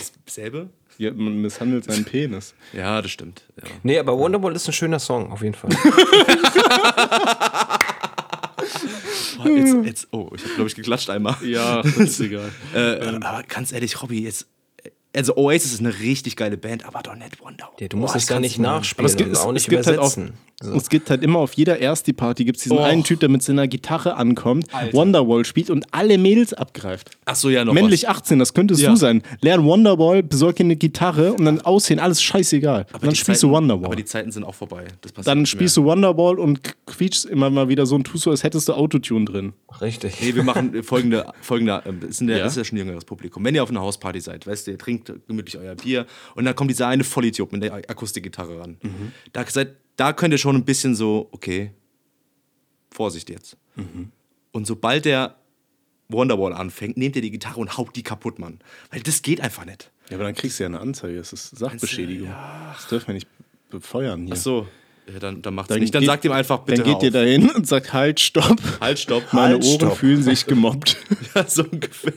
Selbe? ja, Man misshandelt seinen Penis. Ja, das stimmt. Ja. Nee, aber Wonderwall ist ein schöner Song, auf jeden Fall. Boah, jetzt, jetzt, oh, ich habe, glaube ich, geklatscht einmal. Ja, ist egal. Äh, aber ganz ehrlich, Robby, jetzt, Also Oasis ist eine richtig geile Band, aber doch nicht Wonderwall. Ja, du musst Boah, es das gar nicht nachspielen Aber es gibt, es, auch es nicht gibt halt auch, übersetzen. es gibt halt immer auf jeder Ersti-Party gibt es diesen Oh. einen Typ, der mit seiner Gitarre ankommt, Wonderwall spielt und alle Mädels abgreift. Ach so, ja, noch Männlich 18, das könntest Ja. du sein. Lern Wonderwall, besorg dir eine Gitarre und dann aussehen, alles scheißegal. Und dann spielst Zeiten, du Wonderwall. Aber die Zeiten sind auch vorbei. Das passiert Dann spielst mehr. du Wonderwall und quietschst immer mal wieder so und tust so, als hättest du Autotune drin. Richtig. Nee, wir machen folgende, folgende ähm, das, sind ja, Ja? das ist ja schon jüngeres Publikum. Wenn ihr auf einer Hausparty seid, weißt du, ihr trinkt gemütlich euer Bier und dann kommt dieser eine Vollidiot mit der Akustikgitarre ran. Mhm. Da, seid, da könnt ihr schon ein bisschen so, okay, Vorsicht jetzt. Mhm. Und sobald der Wonderwall anfängt, nehmt ihr die Gitarre und haut die kaputt, Mann. Weil das geht einfach nicht. Ja, aber dann kriegst du ja eine Anzeige. Das ist Sachbeschädigung. Das dürfen wir nicht befeuern hier. Ach so, ja, dann, dann macht's Dann nicht. Dann geht- sagt ihm einfach bitte Dann geht ihr auf. dahin und sagt, halt, stopp. Halt, stopp. Meine Halt, Ohren stopp. fühlen sich gemobbt. Ja, so ungefähr.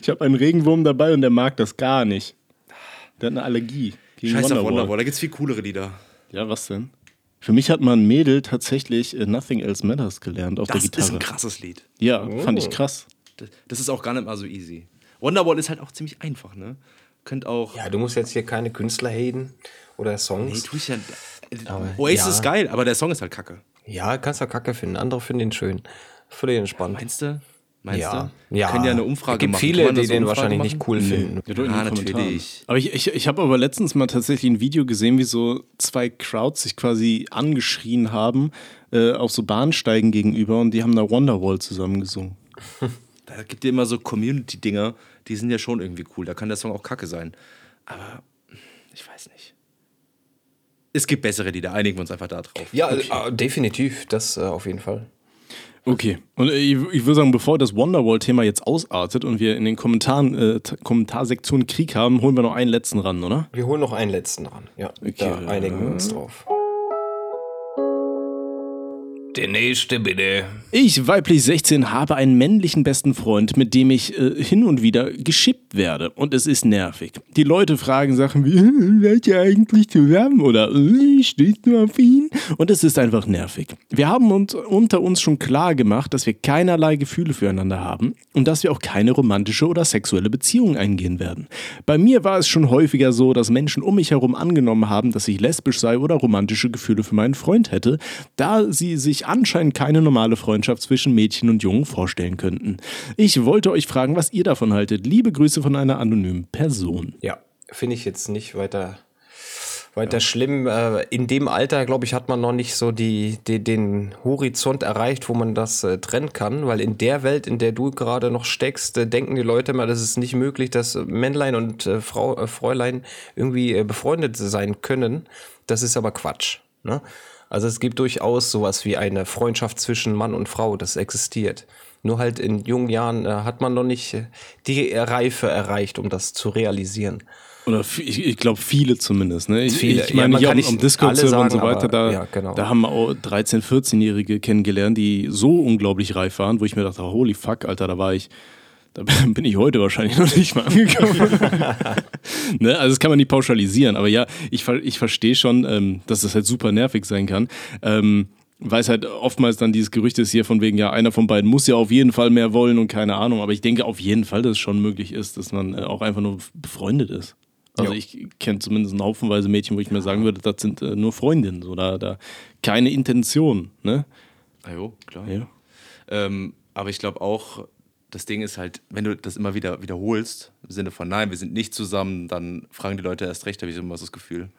Ich habe einen Regenwurm dabei und der mag das gar nicht. Der hat eine Allergie gegen Scheiß auf Wonderwall. Wonderwall, da gibt's viel coolere Lieder. Ja, was denn? Für mich hat mal ein Mädel tatsächlich äh, Nothing Else Matters gelernt auf Das der Gitarre. ist ein krasses Lied. ja, fand Oh. ich krass. Das, das ist auch gar nicht mal so easy. Wonderwall ist halt auch ziemlich einfach, ne? Könnt auch. Ja, du musst jetzt hier keine Künstler haten oder nee, Songs. tu ich ja. Aber, Oasis ja. ist geil, aber der Song ist halt kacke. Ja, kannst du kacke finden. Andere finden ihn schön. Völlig entspannt. Meinst du? Meinst ja, du? ja. Wir können ja eine Umfrage Es gibt machen. viele, die so den Umfrage wahrscheinlich machen? nicht cool finden. Ja, doch in Ja, Kommentaren. natürlich. Aber ich, ich, ich habe aber letztens mal tatsächlich ein Video gesehen, wie so zwei Crowds sich quasi angeschrien haben äh, auf so Bahnsteigen gegenüber und die haben da Wonderwall zusammen gesungen. Da gibt es immer so Community-Dinger, die sind ja schon irgendwie cool. Da kann der Song auch kacke sein. Aber ich weiß nicht. Es gibt bessere Lieder, einigen wir uns einfach da drauf. Ja, äh, definitiv. Das äh, auf jeden Fall. Okay, und äh, ich, ich würde sagen, bevor das Wonderwall-Thema jetzt ausartet und wir in den Kommentaren, äh, Kommentarsektionen Krieg haben, holen wir noch einen letzten ran, oder? Wir holen noch einen letzten ran. Ja, da Okay. einigen wir uns drauf. Der nächste bitte. Ich, weiblich 16, habe einen männlichen besten Freund, mit dem ich äh, hin und wieder geschippt werde. Und es ist nervig. Die Leute fragen Sachen wie, seid ihr eigentlich zusammen? Oder äh, stehst du auf ihn? Und es ist einfach nervig. Wir haben uns unter uns schon klar gemacht, dass wir keinerlei Gefühle füreinander haben und dass wir auch keine romantische oder sexuelle Beziehung eingehen werden. Bei mir war es schon häufiger so, dass Menschen um mich herum angenommen haben, dass ich lesbisch sei oder romantische Gefühle für meinen Freund hätte, da sie sich anscheinend keine normale Freundschaft zwischen Mädchen und Jungen vorstellen könnten. Ich wollte euch fragen, was ihr davon haltet. Liebe Grüße von einer anonymen Person. Ja, finde ich jetzt nicht weiter, weiter schlimm. Äh, in dem Alter, glaube ich, hat man noch nicht so die, die, den Horizont erreicht, wo man das äh, trennen kann, weil in der Welt, in der du gerade noch steckst, äh, denken die Leute immer, das ist nicht möglich, dass Männlein und Frau, Fräulein irgendwie befreundet sein können. Das ist aber Quatsch. Ne? Also es gibt durchaus sowas wie eine Freundschaft zwischen Mann und Frau, das existiert. Nur halt in jungen Jahren äh, hat man noch nicht äh, die Reife erreicht, um das zu realisieren. Oder ich, ich glaube viele zumindest. Ne? Ich, Viele. ich Ja, meine, man hier nicht am Discord-Server und so weiter, da, aber- ja, genau. da haben wir auch 13-, 14-Jährige kennengelernt, die so unglaublich reif waren, wo ich mir dachte, holy fuck, Alter, da war ich, da bin ich heute wahrscheinlich noch nicht mal angekommen. ne? Also das kann man nicht pauschalisieren, aber ja, ich, ich verstehe schon, ähm, dass das halt super nervig sein kann. Ähm, weil es halt oftmals dann dieses Gerücht ist hier von wegen, ja, einer von beiden muss ja auf jeden Fall mehr wollen und keine Ahnung. Aber ich denke auf jeden Fall, dass es schon möglich ist, dass man äh, auch einfach nur befreundet ist. Also Ja. ich kenne zumindest einen Haufenweise Mädchen, wo ich mir sagen würde, das sind äh, nur Freundinnen, so da, da keine Intention, ne? Ah, jo, klar. Ja. Ähm, aber ich glaube auch, das Ding ist halt, wenn du das immer wieder wiederholst, im Sinne von nein, wir sind nicht zusammen, dann fragen die Leute erst recht, habe ich immer so das Gefühl.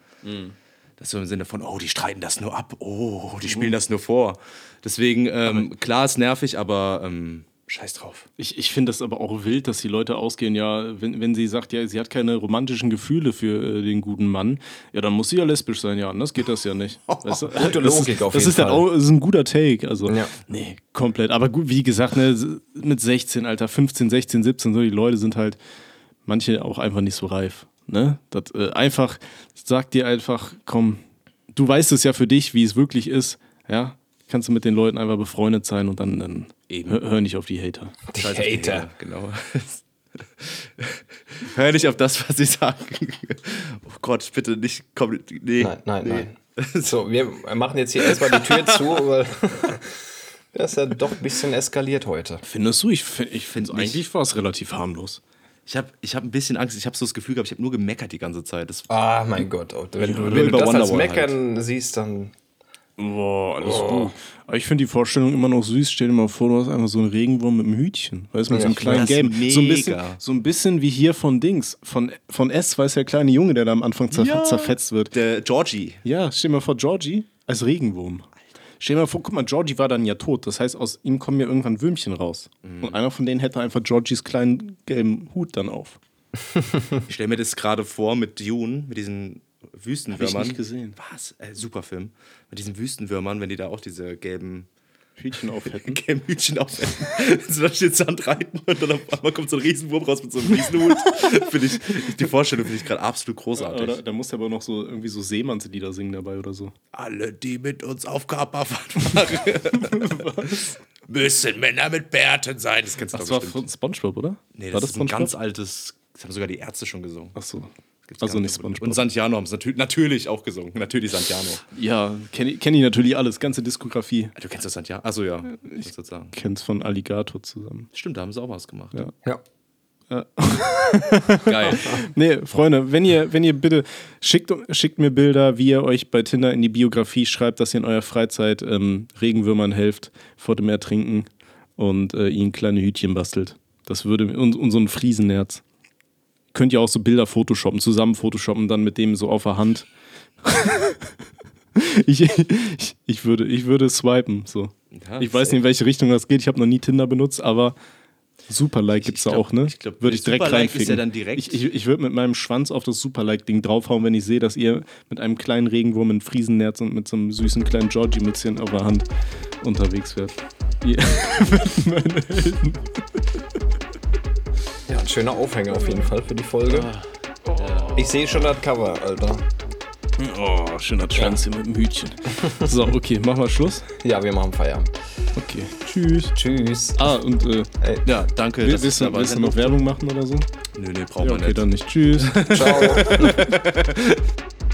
Das ist so im Sinne von, oh, die streiten das nur ab, oh, die spielen das nur vor. Deswegen, ähm, klar ist nervig, aber ähm, scheiß drauf. Ich, ich finde das aber auch wild, dass die Leute ausgehen, ja, wenn, wenn sie sagt, ja, sie hat keine romantischen Gefühle für äh, den guten Mann, ja, dann muss sie ja lesbisch sein, ja, anders geht das ja nicht. Weißt du? Gute das Logik ist, auf das jeden ist Fall. auch das ist ein guter Take, also, Ja. nee, komplett. Aber gut, wie gesagt, ne, mit 16, Alter, 15, 16, 17, so, die Leute sind halt, manche auch einfach nicht so reif, ne? Das, äh, einfach, sag dir einfach, komm, du weißt es ja für dich, wie es wirklich ist, ja, kannst du mit den Leuten einfach befreundet sein und dann, dann Eben. hör, hör nicht auf die Hater. Die auf die Hater. Hater, Genau. Hör nicht auf das, was sie sagen. Oh Gott, bitte nicht. Komm, nee. Nein, nein, nee. nein. So, wir machen jetzt hier erstmal die Tür zu, weil das ist ja doch ein bisschen eskaliert heute. Findest du? Ich, fi- ich finde Nicht. eigentlich war es relativ harmlos. Ich habe ich hab ein bisschen Angst. Ich habe so das Gefühl gehabt, ich habe nur gemeckert die ganze Zeit. Das, Ah, mein Gott. Oh, Wenn du, wenn du das als Meckern siehst, dann. Boah, alles gut. Aber ich finde die Vorstellung immer noch süß. Stell dir mal vor, du hast einfach so einen Regenwurm mit einem Hütchen. Weißt du, mit so einem kleinen Gelben. So ein, bisschen, so ein bisschen wie hier von Dings. Von, von S, weiß der kleine Junge, der da am Anfang zer Ja. zerfetzt wird. der Georgie. Ja, stell dir mal vor, Georgie als Regenwurm. Stell dir mal vor, guck mal, Georgie war dann ja tot. Das heißt, aus ihm kommen ja irgendwann Würmchen raus. Mhm. Und einer von denen hätte einfach Georgies kleinen gelben Hut dann auf. Ich stelle mir das gerade vor mit Dune, mit diesen Wüstenwürmern. nicht gesehen. Was? Äh, super Film. Mit diesen Wüstenwürmern, wenn die da auch diese gelben, Hütchen auf hätten. gelben Hütchen aufhängen. so da steht Sand reiten und dann auf einmal kommt so ein Riesenwurm raus mit so einem Riesenhut. finde ich, die Vorstellung finde ich gerade absolut großartig. Oder, da muss er aber noch so irgendwie so Seemannslieder singen dabei oder so. Alle, die mit uns auf Kaperfahrt fahren, müssen Männer mit Bärten sein. Das kennst du Das war bestimmt. von Spongebob, oder? Nee, war das, ist ein ganz altes, das haben sogar die Ärzte schon gesungen. Achso. Gibt's Also nicht Und Spongebob. Santiano haben es natür natürlich auch gesungen. Natürlich Santiano. Ja, kenne ich, kenn ich natürlich alles, ganze Diskografie. Du kennst das Santiano? Achso, ja. Ich sozusagen. Kenn's von Alligator zusammen. Stimmt, da haben sie auch was gemacht. Ja. Ja. Geil. Nee, Freunde, wenn ihr, wenn ihr bitte schickt, schickt mir Bilder, wie ihr euch bei Tinder in die Biografie schreibt, dass ihr in eurer Freizeit ähm, Regenwürmern helft vor dem Ertrinken und äh, ihnen kleine Hütchen bastelt. Das würde und, und so ein Friesennerz. Könnt ihr auch so Bilder photoshoppen, zusammen photoshoppen, dann mit dem so auf der Hand. ich, ich, ich, würde, ich würde swipen. So. Ja, ich weiß nicht, in welche Richtung das geht. Ich habe noch nie Tinder benutzt, aber Superlike gibt es da auch, ne? ich glaub, würde ich direkt Superlike ist reinficken. ja dann direkt- Ich, ich, ich würde mit meinem Schwanz auf das Superlike-Ding draufhauen, wenn ich sehe, dass ihr mit einem kleinen Regenwurm in Friesennerz und mit so einem süßen kleinen Georgie-Mützchen auf der Hand unterwegs wärt. Ihr werdet meine Helden. Ja, ein schöner Aufhänger auf jeden Fall für die Folge. Ich sehe schon das Cover, Alter. Oh, schöner Schwanz hier mit dem Hütchen. So, okay, machen wir Schluss. Ja, wir machen Feierabend. Okay, tschüss. Tschüss. Ah, und äh, Ey, Ja, danke. dass willst, du, willst du noch Werbung machen oder so? Nö, nö, brauchen Ja, wir okay, nicht. dann nicht. Tschüss. ciao.